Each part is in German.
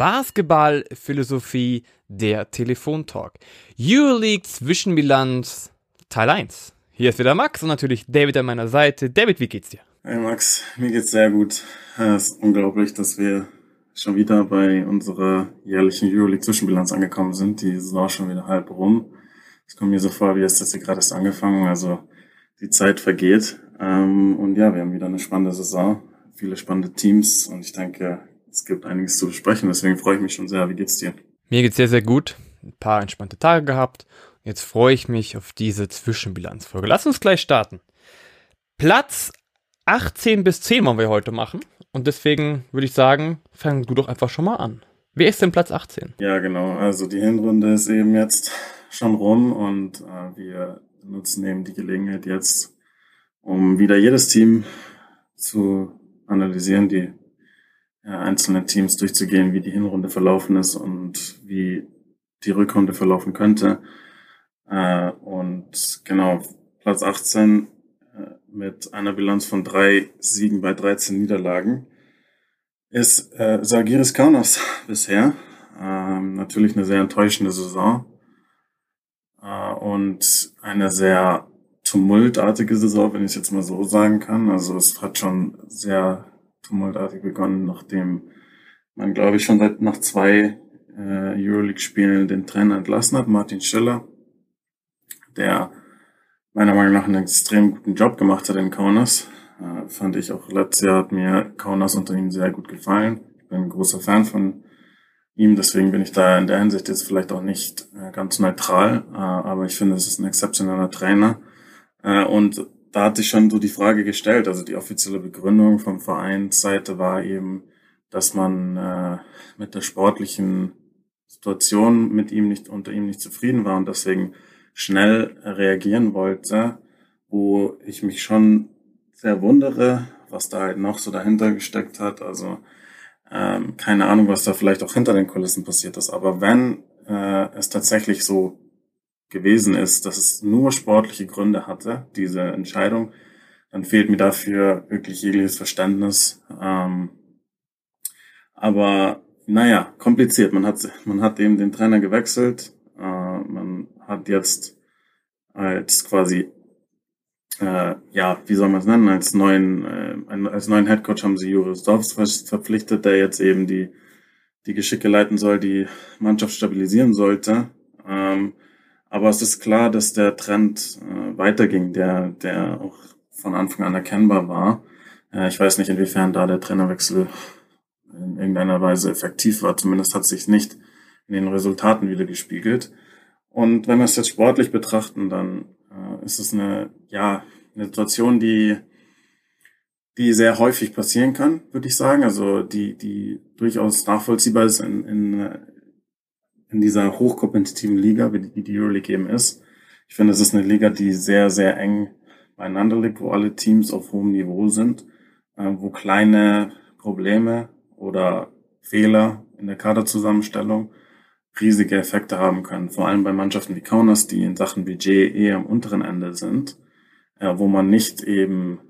Basketballphilosophie, der Telefontalk. Euroleague Zwischenbilanz Teil 1. Hier ist wieder Max und natürlich David an meiner Seite. David, wie geht's dir? Hey Max, mir geht's sehr gut. Es ist unglaublich, dass wir schon wieder bei unserer jährlichen Euroleague Zwischenbilanz angekommen sind. Die Saison schon wieder halb rum. Es kommt mir so vor, wie es jetzt gerade erst angefangen. Also die Zeit vergeht. Ähm, und ja, wir haben wieder eine spannende Saison, viele spannende Teams und ich denke, es gibt einiges zu besprechen. Deswegen freue ich mich schon sehr. Wie geht's dir? Mir geht's sehr, sehr gut. Ein paar entspannte Tage gehabt. Jetzt freue ich mich auf diese Zwischenbilanzfolge. Lass uns gleich starten. Platz 18 bis 10 wollen wir heute machen. Und deswegen würde ich sagen, fang du doch einfach schon mal an. Wer ist denn Platz 18? Ja, genau. Also die Hinrunde ist eben jetzt schon rum und äh, wir nutzen eben die Gelegenheit jetzt, um wieder jedes Team zu analysieren, die ja, einzelnen Teams durchzugehen, wie die Hinrunde verlaufen ist und wie die Rückrunde verlaufen könnte. Äh, und genau, Platz 18 äh, mit einer Bilanz von drei Siegen bei 13 Niederlagen ist äh, Sagiris Kaunas bisher. Ähm, natürlich eine sehr enttäuschende Saison äh, und eine sehr tumultartige Saison, wenn ich es jetzt mal so sagen kann. Also es hat schon sehr tumultartig begonnen, nachdem man, glaube ich, schon seit nach zwei äh, Euroleague-Spielen den Trainer entlassen hat, Martin Schiller, der meiner Meinung nach einen extrem guten Job gemacht hat in Kaunas. Äh, fand ich auch letztes Jahr hat mir Kaunas unter ihm sehr gut gefallen. Ich bin ein großer Fan von ihm, deswegen bin ich da in der Hinsicht jetzt vielleicht auch nicht äh, ganz neutral, äh, aber ich finde, es ist ein exzeptioneller Trainer. Äh, und da hat sich schon so die Frage gestellt, also die offizielle Begründung vom Vereinsseite war eben, dass man äh, mit der sportlichen Situation mit ihm nicht unter ihm nicht zufrieden war und deswegen schnell reagieren wollte, wo ich mich schon sehr wundere, was da halt noch so dahinter gesteckt hat. Also ähm, keine Ahnung, was da vielleicht auch hinter den Kulissen passiert ist. Aber wenn äh, es tatsächlich so gewesen ist, dass es nur sportliche Gründe hatte, diese Entscheidung, dann fehlt mir dafür wirklich jegliches Verständnis. Ähm, aber naja, kompliziert. Man hat, man hat eben den Trainer gewechselt. Äh, man hat jetzt als quasi, äh, ja, wie soll man es nennen, als neuen, äh, als neuen Headcoach haben sie Juris Dorfs verpflichtet, der jetzt eben die, die Geschicke leiten soll, die Mannschaft stabilisieren sollte. Ähm, aber es ist klar, dass der Trend äh, weiterging, der, der auch von Anfang an erkennbar war. Äh, ich weiß nicht, inwiefern da der Trainerwechsel in irgendeiner Weise effektiv war. Zumindest hat sich nicht in den Resultaten wieder gespiegelt. Und wenn wir es jetzt sportlich betrachten, dann äh, ist es eine, ja, eine Situation, die, die sehr häufig passieren kann, würde ich sagen. Also die, die durchaus nachvollziehbar ist in, in, in dieser hochkompetitiven Liga, wie die, die Euroleague eben ist. Ich finde, es ist eine Liga, die sehr, sehr eng beieinander liegt, wo alle Teams auf hohem Niveau sind, äh, wo kleine Probleme oder Fehler in der Kaderzusammenstellung riesige Effekte haben können. Vor allem bei Mannschaften wie Kaunas, die in Sachen Budget eher am unteren Ende sind, äh, wo man nicht eben,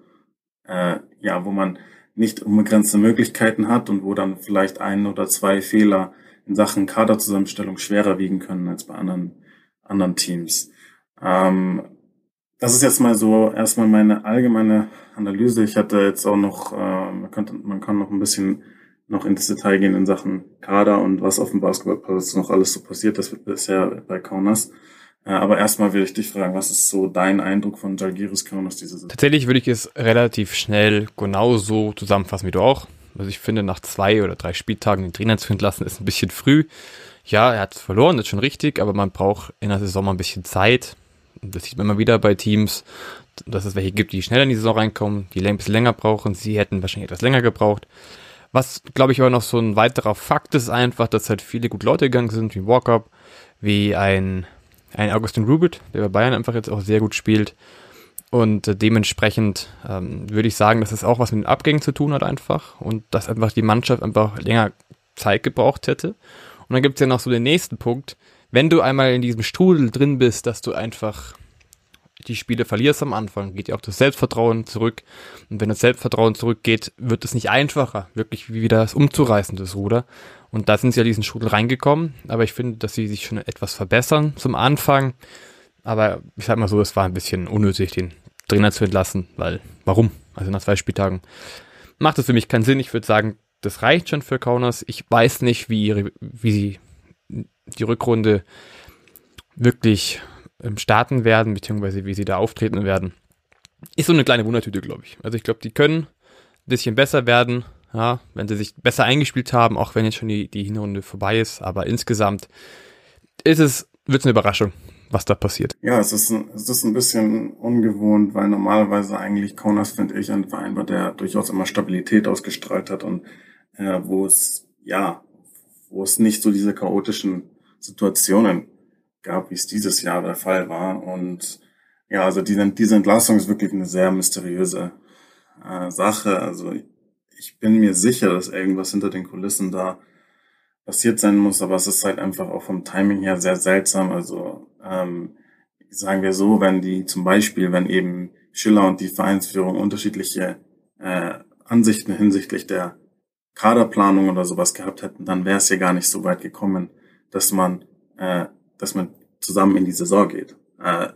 äh, ja, wo man nicht unbegrenzte Möglichkeiten hat und wo dann vielleicht ein oder zwei Fehler in Sachen Kaderzusammenstellung schwerer wiegen können als bei anderen, anderen Teams. Ähm, das ist jetzt mal so erstmal meine allgemeine Analyse. Ich hatte jetzt auch noch, äh, man, könnte, man kann noch ein bisschen noch ins Detail gehen in Sachen Kader und was auf dem Basketballplatz noch alles so passiert ist bisher bei Kaunas. Äh, aber erstmal will ich dich fragen, was ist so dein Eindruck von Jalgiris Kaunas diese Saison? Tatsächlich würde ich es relativ schnell genauso zusammenfassen wie du auch. Also ich finde, nach zwei oder drei Spieltagen den Trainer zu entlassen, ist ein bisschen früh. Ja, er hat verloren, das ist schon richtig, aber man braucht in der Saison mal ein bisschen Zeit. Das sieht man immer wieder bei Teams, dass es welche gibt, die schneller in die Saison reinkommen, die ein bisschen länger brauchen. Sie hätten wahrscheinlich etwas länger gebraucht. Was, glaube ich, aber noch so ein weiterer Fakt ist einfach, dass halt viele gute Leute gegangen sind, wie Walkup, wie ein, ein Augustin Rubit, der bei Bayern einfach jetzt auch sehr gut spielt. Und dementsprechend ähm, würde ich sagen, dass es auch was mit den Abgängen zu tun hat einfach und dass einfach die Mannschaft einfach länger Zeit gebraucht hätte. Und dann gibt es ja noch so den nächsten Punkt, wenn du einmal in diesem Strudel drin bist, dass du einfach die Spiele verlierst am Anfang, geht ja auch das Selbstvertrauen zurück. Und wenn das Selbstvertrauen zurückgeht, wird es nicht einfacher, wirklich wieder das umzureißen, das Ruder. Und da sind sie ja diesen Strudel reingekommen. Aber ich finde, dass sie sich schon etwas verbessern zum Anfang. Aber ich sag mal so, es war ein bisschen unnötig, den Trainer zu entlassen, weil, warum? Also nach zwei Spieltagen macht es für mich keinen Sinn. Ich würde sagen, das reicht schon für Kaunas. Ich weiß nicht, wie, ihre, wie sie die Rückrunde wirklich ähm, starten werden, beziehungsweise wie sie da auftreten werden. Ist so eine kleine Wundertüte, glaube ich. Also ich glaube, die können ein bisschen besser werden, ja, wenn sie sich besser eingespielt haben, auch wenn jetzt schon die, die Hinrunde vorbei ist. Aber insgesamt ist es, wird es eine Überraschung, was da passiert. Ja, es ist, es ist ein bisschen ungewohnt, weil normalerweise eigentlich Kaunas, finde ich, ein Verein war, der durchaus immer Stabilität ausgestrahlt hat und äh, wo es, ja, wo es nicht so diese chaotischen Situationen gab, wie es dieses Jahr der Fall war. Und ja, also diese, diese Entlassung ist wirklich eine sehr mysteriöse äh, Sache. Also ich bin mir sicher, dass irgendwas hinter den Kulissen da passiert sein muss, aber es ist halt einfach auch vom Timing her sehr seltsam. Also ähm, sagen wir so, wenn die zum Beispiel, wenn eben Schiller und die Vereinsführung unterschiedliche äh, Ansichten hinsichtlich der Kaderplanung oder sowas gehabt hätten, dann wäre es ja gar nicht so weit gekommen, dass man äh, dass man zusammen in die Saison geht. Äh,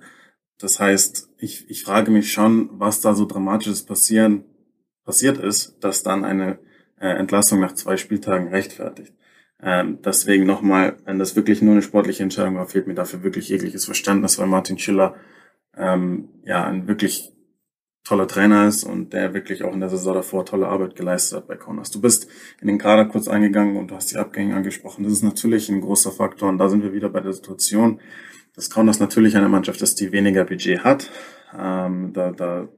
das heißt, ich, ich frage mich schon, was da so dramatisches passieren, passiert ist, dass dann eine äh, Entlassung nach zwei Spieltagen rechtfertigt. Ähm, deswegen nochmal, wenn das wirklich nur eine sportliche Entscheidung war, fehlt mir dafür wirklich jegliches Verständnis, weil Martin Schiller ähm, ja ein wirklich toller Trainer ist und der wirklich auch in der Saison davor tolle Arbeit geleistet hat bei Kaunas. Du bist in den Kader kurz eingegangen und du hast die Abgänge angesprochen. Das ist natürlich ein großer Faktor und da sind wir wieder bei der Situation, dass Kaunas natürlich eine Mannschaft ist, die weniger Budget hat. Ähm, da, da,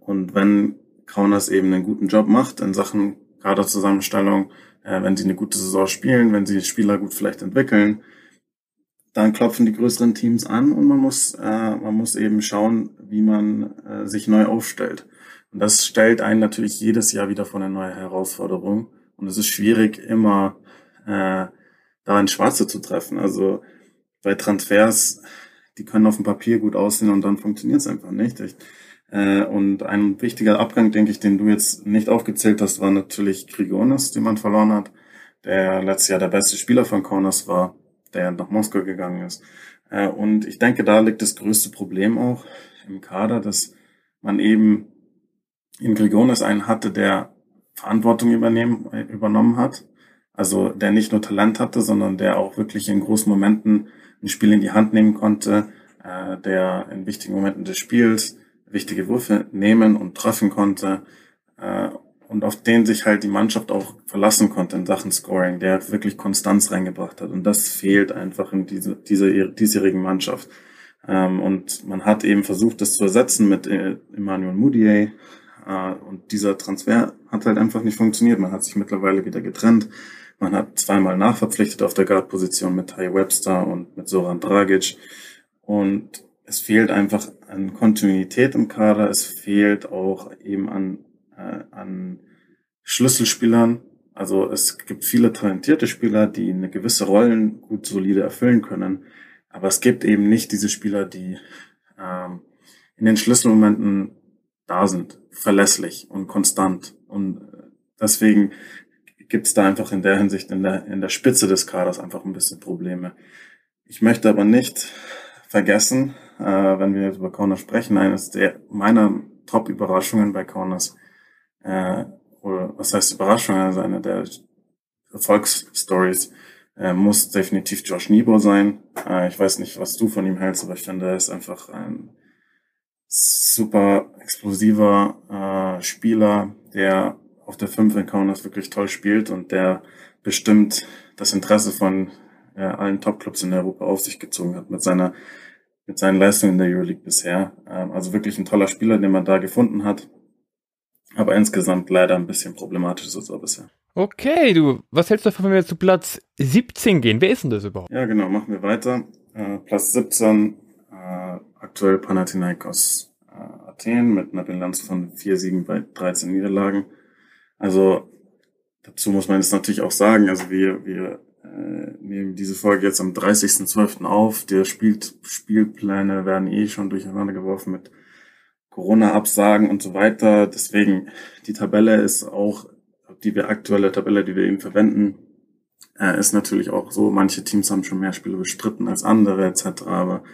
und wenn Kaunas eben einen guten Job macht in Sachen Kaderzusammenstellung, äh, wenn sie eine gute Saison spielen, wenn sie Spieler gut vielleicht entwickeln, dann klopfen die größeren Teams an und man muss, äh, man muss eben schauen, wie man äh, sich neu aufstellt. Und das stellt einen natürlich jedes Jahr wieder vor eine neue Herausforderung. Und es ist schwierig, immer äh, da ein Schwarze zu treffen. Also bei Transfers, die können auf dem Papier gut aussehen und dann funktioniert es einfach nicht. Ich, und ein wichtiger Abgang, denke ich, den du jetzt nicht aufgezählt hast, war natürlich Grigonis, den man verloren hat, der letztes Jahr der beste Spieler von Kaunas war der nach Moskau gegangen ist. Äh, und ich denke, da liegt das größte Problem auch im Kader, dass man eben in Grigonis einen hatte, der Verantwortung übernehmen, äh, übernommen hat. Also der nicht nur Talent hatte, sondern der auch wirklich in großen Momenten ein Spiel in die Hand nehmen konnte, äh, der in wichtigen Momenten des Spiels wichtige Würfe nehmen und treffen konnte und auf den sich halt die Mannschaft auch verlassen konnte in Sachen Scoring, der wirklich Konstanz reingebracht hat. Und das fehlt einfach in diese, dieser diesjährigen Mannschaft. Ähm, und man hat eben versucht, das zu ersetzen mit äh, Emmanuel Moutier. Äh, und dieser Transfer hat halt einfach nicht funktioniert. Man hat sich mittlerweile wieder getrennt. Man hat zweimal nachverpflichtet auf der Guard-Position mit Ty Webster und mit Soran Dragic. Und es fehlt einfach an Kontinuität im Kader. Es fehlt auch eben an äh, an Schlüsselspielern. Also es gibt viele talentierte Spieler, die eine gewisse Rollen gut solide erfüllen können. Aber es gibt eben nicht diese Spieler, die ähm, in den Schlüsselmomenten da sind, verlässlich und konstant. Und äh, deswegen gibt es da einfach in der Hinsicht in der, in der Spitze des Kaders einfach ein bisschen Probleme. Ich möchte aber nicht vergessen, äh, wenn wir jetzt über Kaunas sprechen, eines der meiner Top-Überraschungen bei Kaunas äh, oder was heißt Überraschung, also eine der Erfolgsstories, äh, muss definitiv Josh Niebuhr sein. Äh, ich weiß nicht, was du von ihm hältst, aber ich finde, er ist einfach ein super explosiver äh, Spieler, der auf der 5 Encounters wirklich toll spielt und der bestimmt das Interesse von äh, allen Topclubs in Europa auf sich gezogen hat mit seiner mit seinen Leistungen in der Euroleague bisher. Ähm, also wirklich ein toller Spieler, den man da gefunden hat. Aber insgesamt leider ein bisschen problematisch ist bisher. Okay, du, was hältst du davon, wenn wir zu Platz 17 gehen? Wer ist denn das überhaupt? Ja, genau, machen wir weiter. Äh, Platz 17, äh, aktuell Panathinaikos äh, Athen mit einer Bilanz von 4 Siegen bei 13 Niederlagen. Also dazu muss man jetzt natürlich auch sagen, also wir, wir äh, nehmen diese Folge jetzt am 30.12. auf. Der Spielt Spielpläne werden eh schon durcheinander geworfen mit Corona-Absagen und so weiter. Deswegen, die Tabelle ist auch, die wir aktuelle Tabelle, die wir eben verwenden, äh, ist natürlich auch so, manche Teams haben schon mehr Spiele bestritten als andere etc. Aber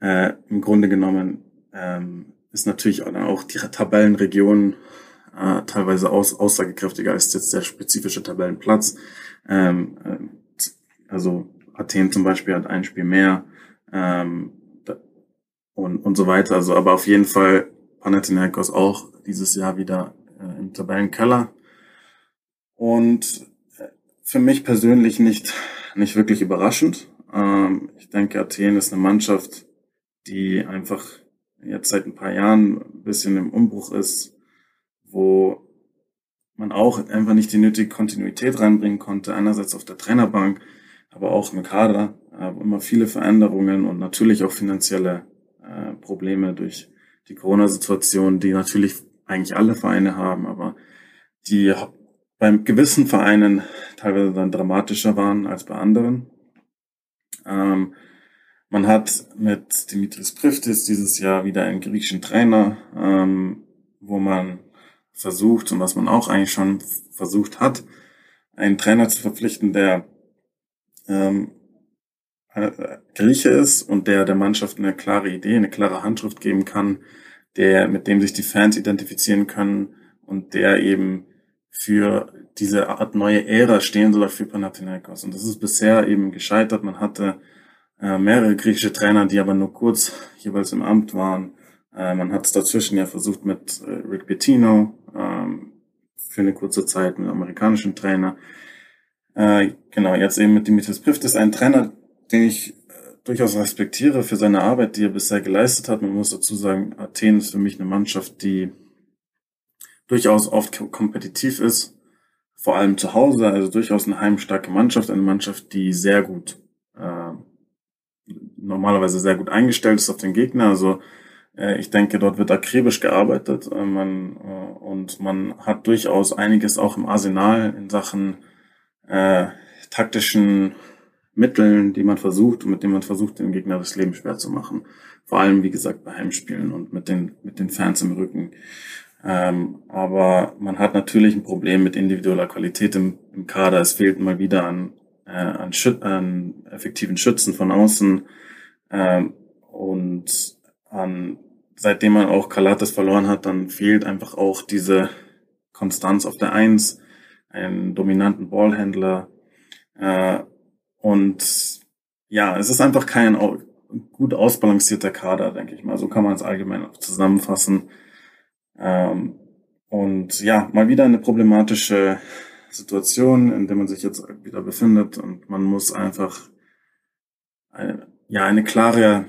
äh, im Grunde genommen ähm, ist natürlich auch die Tabellenregion äh, teilweise aus, aussagekräftiger als jetzt der spezifische Tabellenplatz. Ähm, äh, also Athen zum Beispiel hat ein Spiel mehr ähm, und, und so weiter. Also aber auf jeden Fall Panathinaikos auch dieses Jahr wieder äh, im Tabellenkeller. Und äh, für mich persönlich nicht, nicht wirklich überraschend. Ähm, ich denke, Athen ist eine Mannschaft, die einfach jetzt seit ein paar Jahren ein bisschen im Umbruch ist, wo man auch einfach nicht die nötige Kontinuität reinbringen konnte. Einerseits auf der Trainerbank, aber auch im Kader. Äh, immer viele Veränderungen und natürlich auch finanzielle äh, Probleme durch die Corona-Situation, die natürlich eigentlich alle Vereine haben, aber die beim gewissen Vereinen teilweise dann dramatischer waren als bei anderen. Ähm, man hat mit Dimitris Priftis dieses Jahr wieder einen griechischen Trainer, ähm, wo man versucht und was man auch eigentlich schon versucht hat, einen Trainer zu verpflichten, der ähm, Grieche ist und der der Mannschaft eine klare Idee, eine klare Handschrift geben kann, der mit dem sich die Fans identifizieren können und der eben für diese Art neue Ära stehen soll für Panathinaikos. Und das ist bisher eben gescheitert. Man hatte äh, mehrere griechische Trainer, die aber nur kurz jeweils im Amt waren. Äh, man hat es dazwischen ja versucht mit äh, Rick Bettino ähm, für eine kurze Zeit mit amerikanischen Trainer. Äh, genau, jetzt eben mit Dimitris Priftis, ein Trainer, den ich äh, durchaus respektiere für seine Arbeit, die er bisher geleistet hat. Man muss dazu sagen, Athen ist für mich eine Mannschaft, die durchaus oft kompetitiv ist, vor allem zu Hause, also durchaus eine heimstarke Mannschaft, eine Mannschaft, die sehr gut äh, normalerweise sehr gut eingestellt ist auf den Gegner. Also ich denke, dort wird akribisch gearbeitet äh, man, äh, und man hat durchaus einiges auch im Arsenal in Sachen äh, taktischen Mitteln, die man versucht und mit denen man versucht, dem Gegner das Leben schwer zu machen. Vor allem, wie gesagt, bei Heimspielen und mit den, mit den Fans im Rücken. Ähm, aber man hat natürlich ein Problem mit individueller Qualität im, im Kader. Es fehlt mal wieder an, äh, an, Schü an effektiven Schützen von außen. Ähm, und an, seitdem man auch Kalates verloren hat, dann fehlt einfach auch diese Konstanz auf der Eins, einen dominanten Ballhändler. Äh, und ja, es ist einfach kein gut ausbalancierter Kader, denke ich mal. So kann man es allgemein auch zusammenfassen. Ähm, und ja, mal wieder eine problematische Situation, in der man sich jetzt wieder befindet und man muss einfach eine, ja, eine klare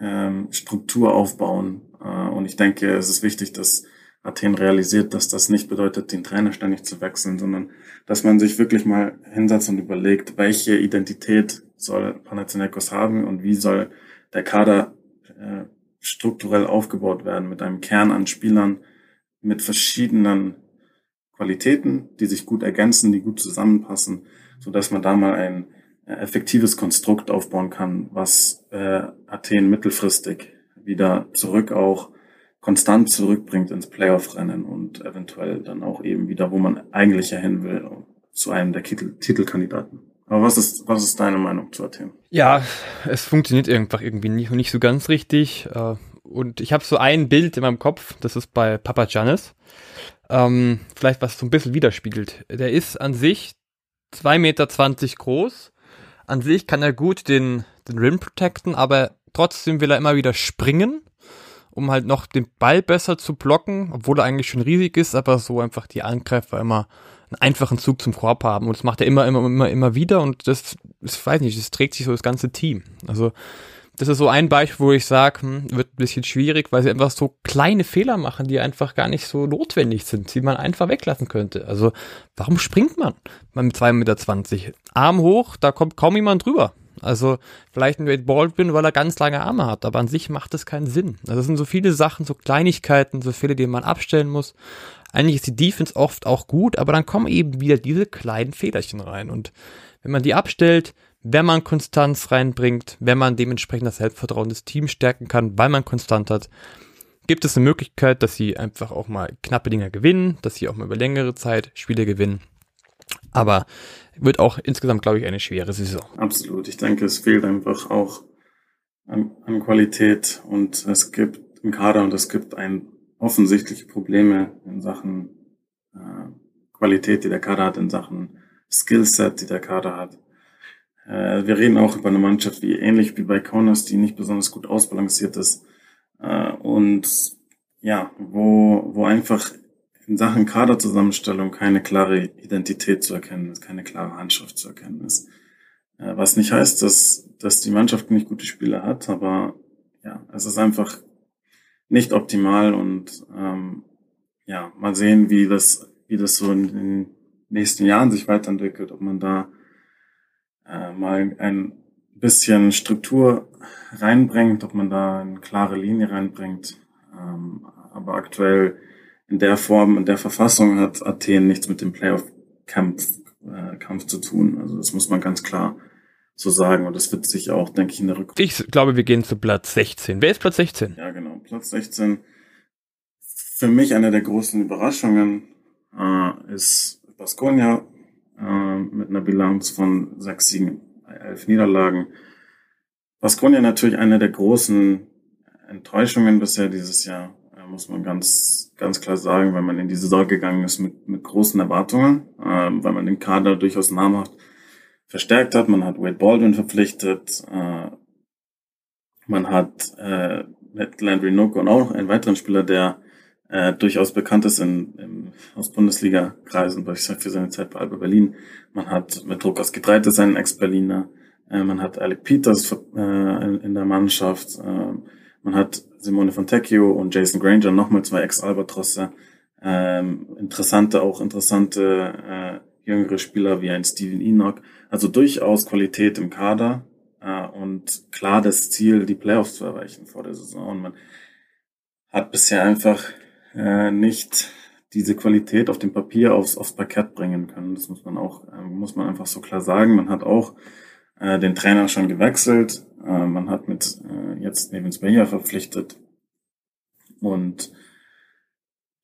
ähm, Struktur aufbauen. Äh, und ich denke, es ist wichtig, dass Athen realisiert, dass das nicht bedeutet, den Trainer ständig zu wechseln, sondern dass man sich wirklich mal hinsetzt und überlegt, welche Identität soll Panathinaikos haben und wie soll der Kader äh, strukturell aufgebaut werden mit einem Kern an Spielern mit verschiedenen Qualitäten, die sich gut ergänzen, die gut zusammenpassen, so dass man da mal ein effektives Konstrukt aufbauen kann, was äh, Athen mittelfristig wieder zurück auch konstant zurückbringt ins Playoff-Rennen und eventuell dann auch eben wieder, wo man eigentlich ja hin will, zu einem der Titel Titelkandidaten. Aber was ist, was ist deine Meinung zu Athen? Ja, es funktioniert einfach irgendwie nicht, nicht so ganz richtig. Äh, und ich habe so ein Bild in meinem Kopf, das ist bei Papa Giannis. Ähm, vielleicht was so ein bisschen widerspiegelt. Der ist an sich 2,20 Meter groß. An sich kann er gut den, den Rim protecten, aber trotzdem will er immer wieder springen, um halt noch den Ball besser zu blocken, obwohl er eigentlich schon riesig ist, aber so einfach die Angreifer immer einen einfachen Zug zum Korb haben. Und das macht er immer, immer, immer, immer wieder und das, das weiß nicht, das trägt sich so das ganze Team. Also das ist so ein Beispiel, wo ich sage, hm, wird ein bisschen schwierig, weil sie einfach so kleine Fehler machen, die einfach gar nicht so notwendig sind, die man einfach weglassen könnte. Also warum springt man mit 2,20 Meter? Arm hoch, da kommt kaum jemand drüber. Also vielleicht ein Wade Baldwin, weil er ganz lange Arme hat, aber an sich macht es keinen Sinn. Also es sind so viele Sachen, so Kleinigkeiten, so viele, die man abstellen muss. Eigentlich ist die Defense oft auch gut, aber dann kommen eben wieder diese kleinen Federchen rein. Und wenn man die abstellt, wenn man Konstanz reinbringt, wenn man dementsprechend das Selbstvertrauen des Teams stärken kann, weil man konstant hat, gibt es eine Möglichkeit, dass sie einfach auch mal knappe Dinger gewinnen, dass sie auch mal über längere Zeit Spiele gewinnen. Aber wird auch insgesamt, glaube ich, eine schwere Saison. Absolut. Ich denke, es fehlt einfach auch an, an Qualität und es gibt einen Kader und es gibt ein offensichtliche Probleme in Sachen äh, Qualität, die der Kader hat, in Sachen Skillset, die der Kader hat. Äh, wir reden auch über eine Mannschaft, wie ähnlich wie bei Kaunas, die nicht besonders gut ausbalanciert ist äh, und ja, wo, wo einfach in Sachen Kaderzusammenstellung keine klare Identität zu erkennen ist, keine klare Handschrift zu erkennen ist. Äh, was nicht heißt, dass, dass die Mannschaft nicht gute Spieler hat, aber ja, es ist einfach nicht optimal und ähm, ja, mal sehen, wie das, wie das so in den nächsten Jahren sich weiterentwickelt, ob man da äh, mal ein bisschen Struktur reinbringt, ob man da eine klare Linie reinbringt. Ähm, aber aktuell in der Form, in der Verfassung hat Athen nichts mit dem Playoff-Kampf äh, Kampf zu tun. Also das muss man ganz klar so sagen. Und das wird sich auch, denke ich, in der Rückrunde. Ich glaube, wir gehen zu Platz 16. Wer ist Platz 16? Ja, genau. Platz 16. Für mich eine der großen Überraschungen äh, ist Baskonia äh, mit einer Bilanz von sechs Siegen, elf Niederlagen. Baskonia natürlich eine der großen Enttäuschungen bisher dieses Jahr, äh, muss man ganz, ganz klar sagen, weil man in die Saison gegangen ist mit, mit großen Erwartungen, äh, weil man den Kader durchaus namhaft verstärkt hat. Man hat Wade Baldwin verpflichtet, äh, man hat äh, mit Landry Nook und auch noch einen weiteren Spieler, der äh, durchaus bekannt ist in, in, aus Bundesliga-Kreisen, für seine Zeit bei Alba Berlin. Man hat mit Druckers Getreites einen Ex-Berliner. Äh, man hat Alec Peters äh, in, in, der Mannschaft. Äh, man hat Simone Fontecchio und Jason Granger, nochmal zwei Ex-Albatrosse. Ähm, interessante, auch interessante äh, jüngere Spieler wie ein Steven Enoch. Also durchaus Qualität im Kader äh, und klar das Ziel, die Playoffs zu erreichen vor der Saison. Und man hat bisher einfach äh, nicht diese Qualität auf dem Papier aufs, aufs Parkett bringen können. Das muss man auch, äh, muss man einfach so klar sagen. Man hat auch äh, den Trainer schon gewechselt. Äh, man hat mit äh, jetzt Nevins Beyer verpflichtet. Und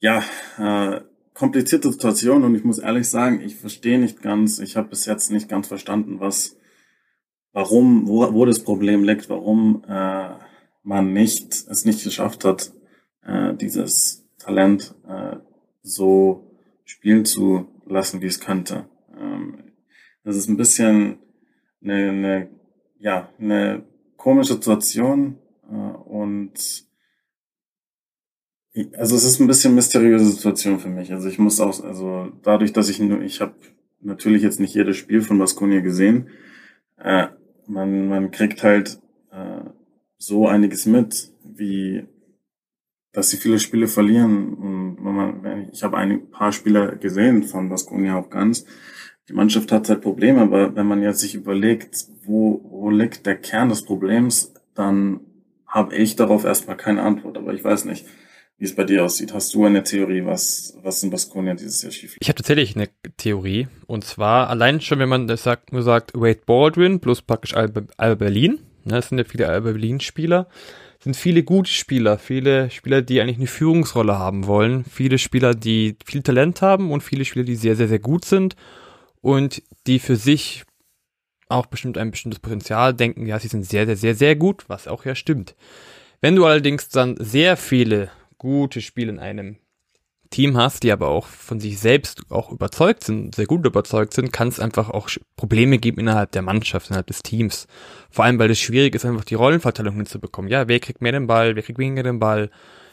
ja, äh, komplizierte Situation und ich muss ehrlich sagen, ich verstehe nicht ganz, ich habe bis jetzt nicht ganz verstanden, was, warum, wo, wo das Problem liegt, warum äh, man nicht es nicht geschafft hat, äh, dieses Talent äh, so spielen zu lassen, wie es könnte. Ähm, das ist ein bisschen eine, eine, ja, eine komische Situation äh, und also es ist ein bisschen mysteriöse Situation für mich. Also ich muss auch, also dadurch, dass ich nur, ich habe natürlich jetzt nicht jedes Spiel von Baskonia gesehen, äh, man, man kriegt halt äh, so einiges mit, wie dass sie viele Spiele verlieren. Und wenn man, ich habe ein paar Spieler gesehen von Baskonia auch ganz. Die Mannschaft hat halt Probleme, aber wenn man jetzt sich überlegt, wo, wo liegt der Kern des Problems, dann habe ich darauf erstmal keine Antwort. Aber ich weiß nicht, wie es bei dir aussieht. Hast du eine Theorie, was, was in Baskonia dieses Jahr schief Ich habe tatsächlich eine Theorie. Und zwar allein schon, wenn man das sagt, nur sagt, Wade Baldwin plus praktisch Alba, Alba Berlin. Ne, das sind ja viele Alba Berlin-Spieler sind viele gute Spieler, viele Spieler, die eigentlich eine Führungsrolle haben wollen, viele Spieler, die viel Talent haben und viele Spieler, die sehr, sehr, sehr gut sind und die für sich auch bestimmt ein bestimmtes Potenzial denken, ja, sie sind sehr, sehr, sehr, sehr gut, was auch ja stimmt. Wenn du allerdings dann sehr viele gute Spiele in einem Team hast, die aber auch von sich selbst auch überzeugt sind, sehr gut überzeugt sind, kann es einfach auch Probleme geben innerhalb der Mannschaft, innerhalb des Teams. Vor allem, weil es schwierig ist, einfach die Rollenverteilung hinzubekommen. Ja, wer kriegt mehr den Ball, wer kriegt weniger den Ball.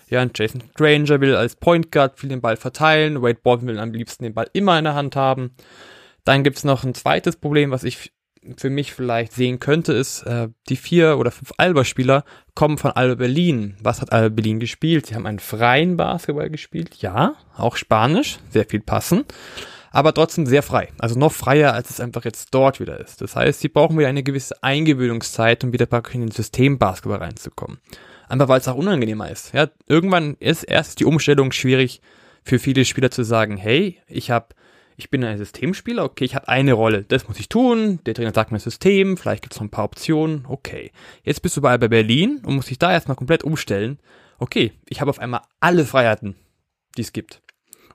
Ja, und Jason Granger will als Point Guard viel den Ball verteilen, Wade Baldwin will am liebsten den Ball immer in der Hand haben. Dann gibt's noch ein zweites Problem, was ich für mich vielleicht sehen könnte, ist, äh, die vier oder fünf Alba-Spieler kommen von Alba Berlin. Was hat Alba Berlin gespielt? Sie haben einen freien Basketball gespielt, ja, auch Spanisch, sehr viel passen. aber trotzdem sehr frei. Also noch freier, als es einfach jetzt dort wieder ist. Das heißt, sie brauchen wieder eine gewisse Eingewöhnungszeit, um wieder praktisch in den System Basketball reinzukommen. Einfach weil es auch unangenehmer ist. Ja, irgendwann ist erst die Umstellung schwierig für viele Spieler zu sagen, hey, ich habe ich bin ein Systemspieler, okay, ich habe eine Rolle, das muss ich tun, der Trainer sagt mir System, vielleicht gibt es noch ein paar Optionen, okay. Jetzt bist du bei Berlin und musst dich da erstmal komplett umstellen. Okay, ich habe auf einmal alle Freiheiten, die es gibt.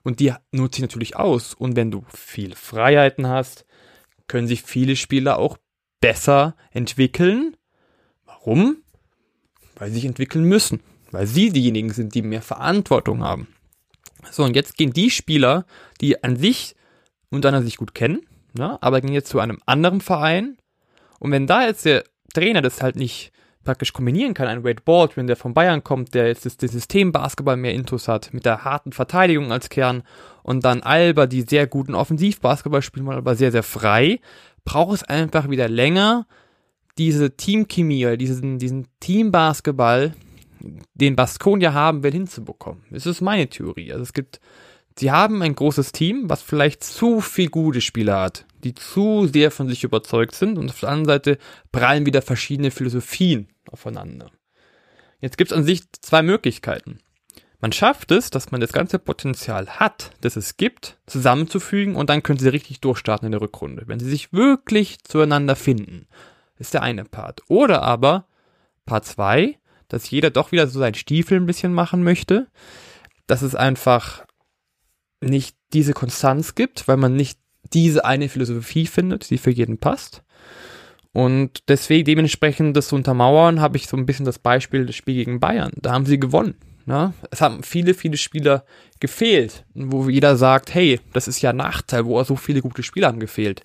Und die nutze ich natürlich aus. Und wenn du viel Freiheiten hast, können sich viele Spieler auch besser entwickeln. Warum? Weil sie sich entwickeln müssen. Weil sie diejenigen sind, die mehr Verantwortung haben. So, und jetzt gehen die Spieler, die an sich untereinander sich gut kennen, ne, aber gehen jetzt zu einem anderen Verein. Und wenn da jetzt der Trainer das halt nicht praktisch kombinieren kann, ein Wade Baldwin, der von Bayern kommt, der jetzt das, das System Basketball mehr Intus hat, mit der harten Verteidigung als Kern und dann Alba, die sehr guten Offensivbasketball spielen wollen, aber sehr, sehr frei, braucht es einfach wieder länger, diese Teamchemie oder diesen, diesen Teambasketball, den Baskonia haben will, hinzubekommen. Das ist meine Theorie. Also es gibt, sie haben ein großes Team, was vielleicht zu viel gute Spieler hat die zu sehr von sich überzeugt sind und auf der anderen Seite prallen wieder verschiedene Philosophien aufeinander. Jetzt gibt es an sich zwei Möglichkeiten. Man schafft es, dass man das ganze Potenzial hat, das es gibt, zusammenzufügen und dann können sie richtig durchstarten in der Rückrunde. Wenn sie sich wirklich zueinander finden, ist der eine Part. Oder aber Part 2, dass jeder doch wieder so seinen Stiefel ein bisschen machen möchte, dass es einfach nicht diese Konstanz gibt, weil man nicht diese eine Philosophie findet, die für jeden passt. Und deswegen dementsprechend das zu untermauern, habe ich so ein bisschen das Beispiel des Spiels gegen Bayern. Da haben sie gewonnen. Ne? Es haben viele, viele Spieler gefehlt, wo jeder sagt, hey, das ist ja ein Nachteil, wo so viele gute Spieler haben gefehlt.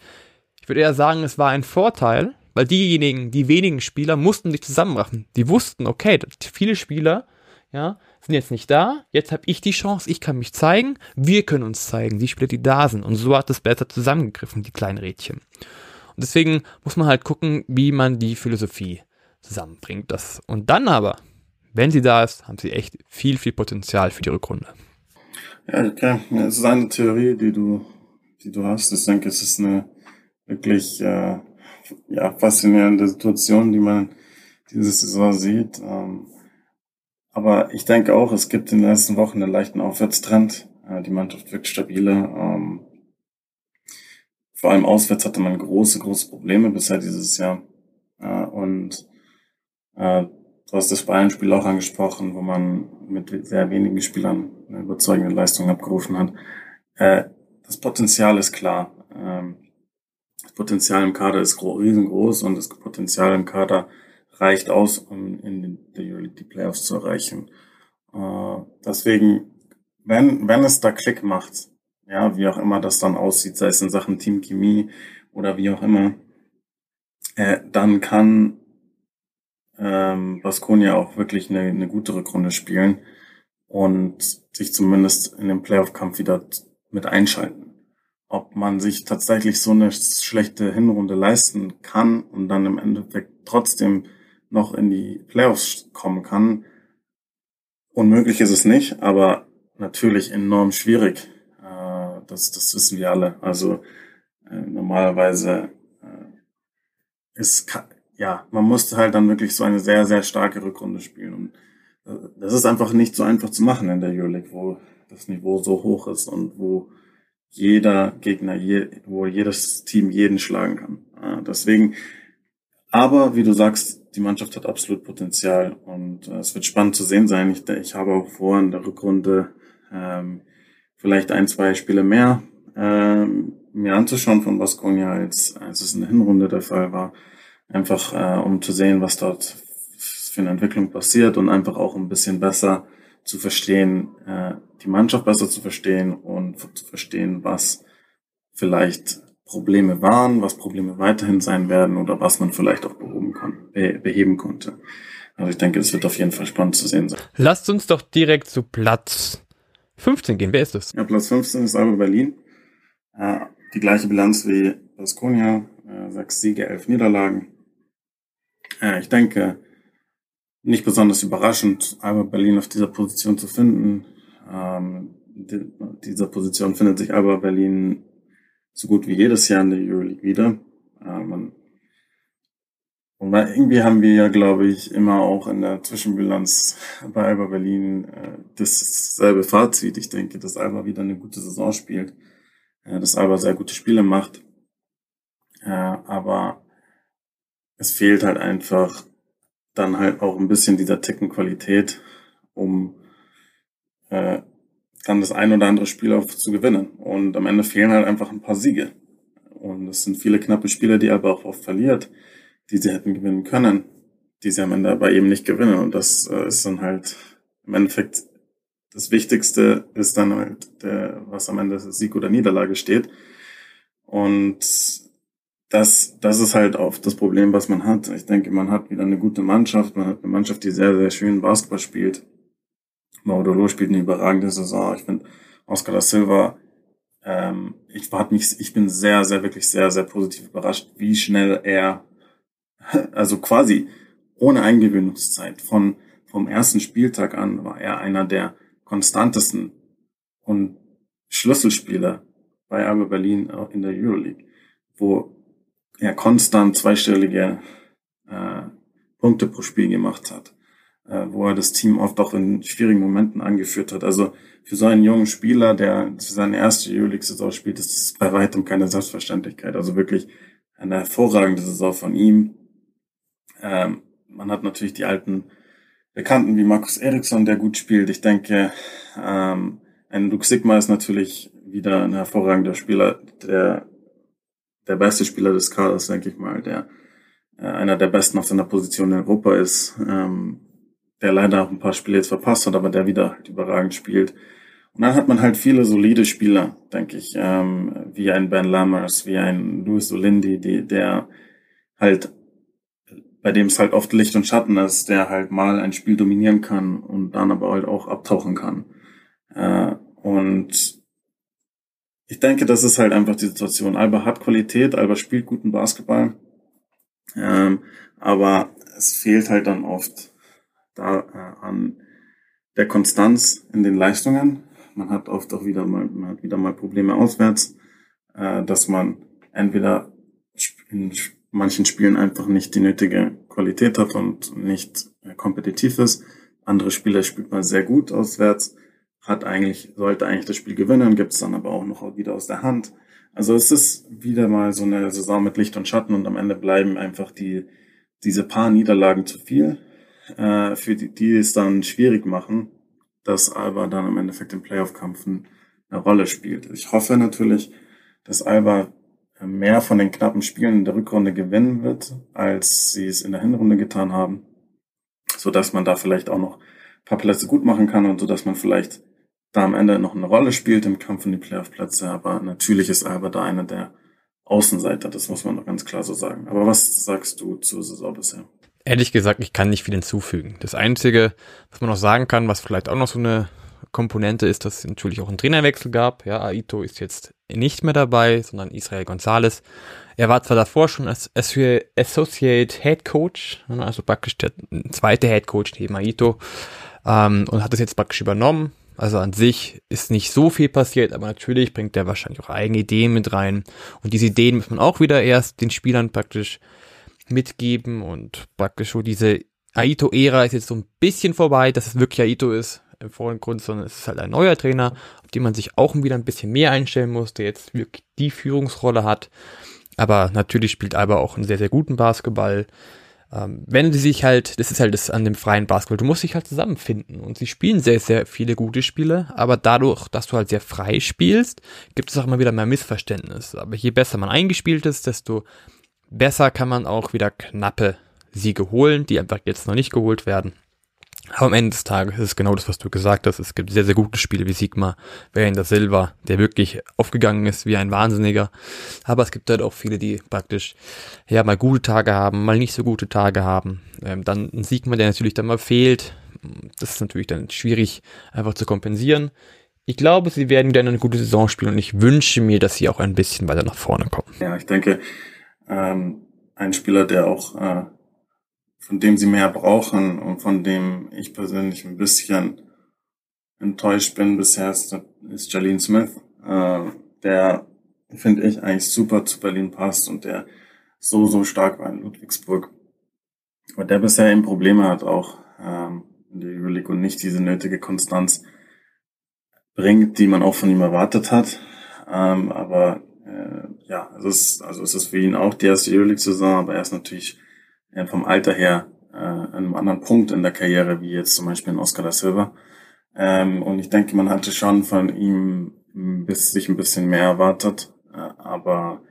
Ich würde eher sagen, es war ein Vorteil, weil diejenigen, die wenigen Spieler mussten sich zusammenraffen. Die wussten, okay, viele Spieler, ja, sind jetzt nicht da, jetzt habe ich die Chance, ich kann mich zeigen, wir können uns zeigen, die Spieler, die da sind. Und so hat es besser zusammengegriffen, die kleinen Rädchen. Und deswegen muss man halt gucken, wie man die Philosophie zusammenbringt. Das. Und dann aber, wenn sie da ist, haben sie echt viel, viel Potenzial für die Rückrunde. Ja, okay. Es ist eine Theorie, die du, die du hast. Ich denke, es ist eine wirklich äh, ja, faszinierende Situation, die man diese Saison sieht. Ähm, aber ich denke auch, es gibt in den letzten Wochen einen leichten Aufwärtstrend. Die Mannschaft wirkt stabiler. Ähm, vor allem auswärts hatte man große, große Probleme bisher dieses Jahr. Und äh, du hast das Bayern-Spiel auch angesprochen, wo man mit sehr wenigen Spielern eine überzeugende Leistung abgerufen hat. Äh, das Potenzial ist klar. Ähm, das Potenzial im Kader ist riesengroß und das Potenzial im Kader reicht aus, um in die Playoffs zu erreichen. Äh, deswegen, wenn, wenn es da Klick macht, ja, wie auch immer das dann aussieht, sei es in Sachen Teamchemie oder wie auch immer, äh, dann kann ähm, Baskonia auch wirklich eine, eine gute Rückrunde spielen und sich zumindest in den Playoff-Kampf wieder mit einschalten. Ob man sich tatsächlich so eine schlechte Hinrunde leisten kann und dann im Endeffekt trotzdem noch in die Playoffs kommen kann. Unmöglich ist es nicht, aber natürlich enorm schwierig. Äh, das, das wissen wir alle. Also äh, normalerweise äh, ist ja, man musste halt dann wirklich so eine sehr, sehr starke Rückrunde spielen. Und das ist einfach nicht so einfach zu machen in der Euroleague, wo das Niveau so hoch ist und wo jeder Gegner, wo jedes Team jeden schlagen kann. Deswegen, aber wie du sagst, die Mannschaft hat absolut Potenzial und äh, es wird spannend zu sehen sein. Ich, ich habe auch vor, in der Rückrunde ähm, vielleicht ein, zwei Spiele mehr ähm, mir anzuschauen von Baskonia, als, als es in der Hinrunde der Fall war. Einfach äh, um zu sehen, was dort für eine Entwicklung passiert und einfach auch ein bisschen besser zu verstehen, äh, die Mannschaft besser zu verstehen und zu verstehen, was vielleicht Probleme waren, was Probleme weiterhin sein werden oder was man vielleicht auch behoben kann, beheben konnte. Also ich denke, es wird auf jeden Fall spannend zu sehen sein. Lasst uns doch direkt zu Platz 15 gehen. Wer ist das? Ja, Platz 15 ist Alba Berlin. Äh, die gleiche Bilanz wie Baskonia, äh, sechs Siege, elf Niederlagen. Äh, ich denke, nicht besonders überraschend, Alba Berlin auf dieser Position zu finden. Ähm, dieser Position findet sich Alba Berlin so gut wie jedes Jahr in der Euroleague wieder. Äh, man, und irgendwie haben wir ja, glaube ich, immer auch in der Zwischenbilanz bei Alba Berlin äh, dasselbe Fazit. Ich denke, dass Alba wieder eine gute Saison spielt, äh, dass Alba sehr gute Spiele macht. Äh, aber es fehlt halt einfach dann halt auch ein bisschen dieser Ticken Qualität, um äh, dann das ein oder andere Spiel auch zu gewinnen. Und am Ende fehlen halt einfach ein paar Siege. Und es sind viele knappe Spiele, die aber auch oft verliert, die sie hätten gewinnen können, die sie am Ende aber eben nicht gewinnen. Und das äh, ist dann halt im Endeffekt das Wichtigste ist dann halt, der, was am Ende Sieg oder Niederlage steht. Und das, das ist halt oft das Problem, was man hat. Ich denke, man hat wieder eine gute Mannschaft. Man hat eine Mannschaft, die sehr, sehr schön Basketball spielt. Maudolo spielt eine überragende Saison. Ich finde, Oscar da Silva, ähm, ich, hat mich, ich bin sehr, sehr, wirklich sehr, sehr positiv überrascht, wie schnell er, also quasi ohne Eingewöhnungszeit, von, vom ersten Spieltag an war er einer der konstantesten und Schlüsselspieler bei Alba Berlin in der Euroleague, wo er konstant zweistellige äh, Punkte pro Spiel gemacht hat wo er das Team oft auch in schwierigen Momenten angeführt hat. Also für so einen jungen Spieler, der für seine erste Euroleague-Saison spielt, ist das bei weitem keine Selbstverständlichkeit. Also wirklich eine hervorragende Saison von ihm. Ähm, man hat natürlich die alten Bekannten wie Markus Eriksson, der gut spielt. Ich denke, ähm, ein Luke Sigma ist natürlich wieder ein hervorragender Spieler, der der beste Spieler des Kaders, denke ich mal, der äh, einer der besten auf seiner Position in Europa ist. Ähm, der leider auch ein paar Spiele jetzt verpasst hat, aber der wieder halt überragend spielt. Und dann hat man halt viele solide Spieler, denke ich, ähm, wie ein Ben Lammers, wie ein Luis Olindi, die, der halt, bei dem es halt oft Licht und Schatten ist, der halt mal ein Spiel dominieren kann und dann aber halt auch abtauchen kann. Äh, und ich denke, das ist halt einfach die Situation. Alba hat Qualität, Alba spielt guten Basketball, ähm, aber es fehlt halt dann oft da äh, an der Konstanz in den Leistungen. Man hat oft auch wieder mal, man hat wieder mal Probleme auswärts, äh, dass man entweder in manchen Spielen einfach nicht die nötige Qualität hat und nicht äh, kompetitiv ist. Andere Spieler spielt man sehr gut auswärts, hat eigentlich, sollte eigentlich das Spiel gewinnen, gibt es dann aber auch noch wieder aus der Hand. Also es ist wieder mal so eine Saison mit Licht und Schatten und am Ende bleiben einfach die, diese paar Niederlagen zu viel äh, für die, die es dann schwierig machen, dass Alba dann im Endeffekt im Playoff-Kampfen eine Rolle spielt. Ich hoffe natürlich, dass Alba äh, mehr von den knappen Spielen in der Rückrunde gewinnen wird, als sie es in der Hinrunde getan haben, so dass man da vielleicht auch noch ein paar Plätze gut machen kann und so dass man vielleicht da am Ende noch eine Rolle spielt im Kampf um die Playoff-Plätze. Aber natürlich ist Alba da einer der Außenseiter, das muss man doch ganz klar so sagen. Aber was sagst du zur Saison bisher? Ehrlich gesagt, ich kann nicht viel hinzufügen. Das Einzige, was man noch sagen kann, was vielleicht auch noch so eine Komponente ist, dass es natürlich auch einen Trainerwechsel gab. Ja, Aito ist jetzt nicht mehr dabei, sondern Israel Gonzalez. Er war zwar davor schon als Associate Head Coach, ne, also praktisch der zweite Head Coach neben Aito, ähm, und hat das jetzt praktisch übernommen. Also an sich ist nicht so viel passiert, aber natürlich bringt er wahrscheinlich auch eigene Ideen mit rein. Und diese Ideen muss man auch wieder erst den Spielern praktisch mitgeben und praktisch so diese Aito-Ära ist jetzt so ein bisschen vorbei, dass es wirklich Aito ist im Vordergrund, sondern es ist halt ein neuer Trainer, auf den man sich auch wieder ein bisschen mehr einstellen muss, der jetzt wirklich die Führungsrolle hat. Aber natürlich spielt Alba auch einen sehr, sehr guten Basketball. Ähm, wenn sie sich halt, das ist halt das an dem freien Basketball, du musst dich halt zusammenfinden und sie spielen sehr, sehr viele gute Spiele, aber dadurch, dass du halt sehr frei spielst, gibt es auch immer wieder mehr Missverständnis. Aber je besser man eingespielt ist, desto besser kann man auch wieder knappe Siege holen, die einfach jetzt noch nicht geholt werden. Aber am Ende des Tages ist es genau das, was du gesagt hast. Es gibt sehr, sehr gute Spiele wie Sigma, Varian der Silva, der wirklich aufgegangen ist wie ein Wahnsinniger. Aber es gibt halt auch viele, die praktisch, ja, mal gute Tage haben, mal nicht so gute Tage haben. Ähm, dann ein Sigma, der natürlich dann mal fehlt. Das ist natürlich dann schwierig, einfach zu kompensieren. Ich glaube, sie werden wieder eine gute Saison spielen und ich wünsche mir, dass sie auch ein bisschen weiter nach vorne kommen. Ja, ich denke, ähm, ein Spieler, der auch, äh, von dem sie mehr brauchen und von dem ich persönlich ein bisschen enttäuscht bin bisher, ist, ist Jalene Smith, äh, der finde ich, eigentlich super zu Berlin passt und der so, so stark war in Ludwigsburg. Aber der bisher eben Probleme hat auch ähm, in der Euroleague und nicht diese nötige Konstanz bringt, die man auch von ihm erwartet hat. Ähm, aber äh, ja, es ist, also es ist für ihn auch die erste Euroleague-Saison, aber er ist natürlich äh, vom Alter her äh, an einem anderen Punkt in der Karriere, wie jetzt zum Beispiel in Oscar da Silva. Ähm, und ich denke, man hatte schon von ihm bis sich ein bisschen mehr erwartet. Äh, aber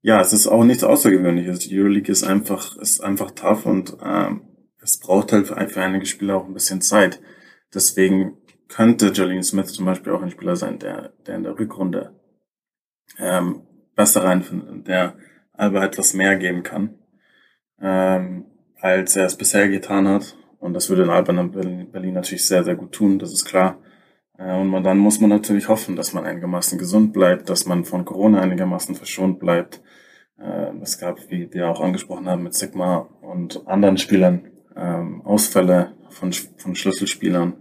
ja, es ist auch nichts Außergewöhnliches. Die Euroleague ist einfach, ist einfach tough und ähm, es braucht halt für, für einige Spieler auch ein bisschen Zeit. Deswegen könnte Jolene Smith zum Beispiel auch ein Spieler sein, der, der in der Rückrunde ähm, besser reinfindet, der Alba etwas mehr geben kann, ähm, als er es bisher getan hat. Und das würde in Alba Berlin natürlich sehr, sehr gut tun, das ist klar. Äh, und man, dann muss man natürlich hoffen, dass man einigermaßen gesund bleibt, dass man von Corona einigermaßen verschont bleibt. Äh, es gab, wie wir auch angesprochen haben, mit Sigma und anderen Spielern ähm, Ausfälle von, von Schlüsselspielern.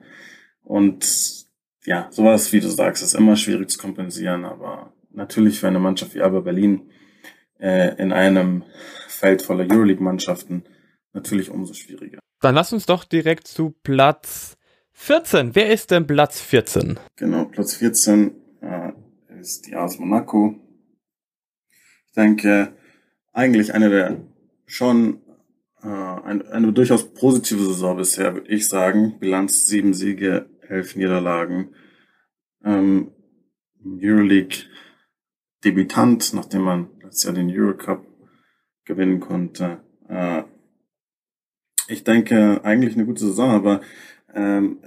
Und ja, sowas, wie du sagst, ist immer schwierig zu kompensieren, aber natürlich für eine Mannschaft wie Alba Berlin äh, in einem Feld voller Euroleague-Mannschaften natürlich umso schwieriger. Dann lass uns doch direkt zu Platz 14. Wer ist denn Platz 14? Genau, Platz 14 äh, ist die AS Monaco. Ich denke, eigentlich eine der schon äh, eine, eine durchaus positive Saison bisher, würde ich sagen. Bilanz sieben Siege, elf Niederlagen. Ähm, Euroleague Debütant, nachdem man letztes Jahr den Eurocup gewinnen konnte. Äh, ich denke, eigentlich eine gute Saison, aber ähm,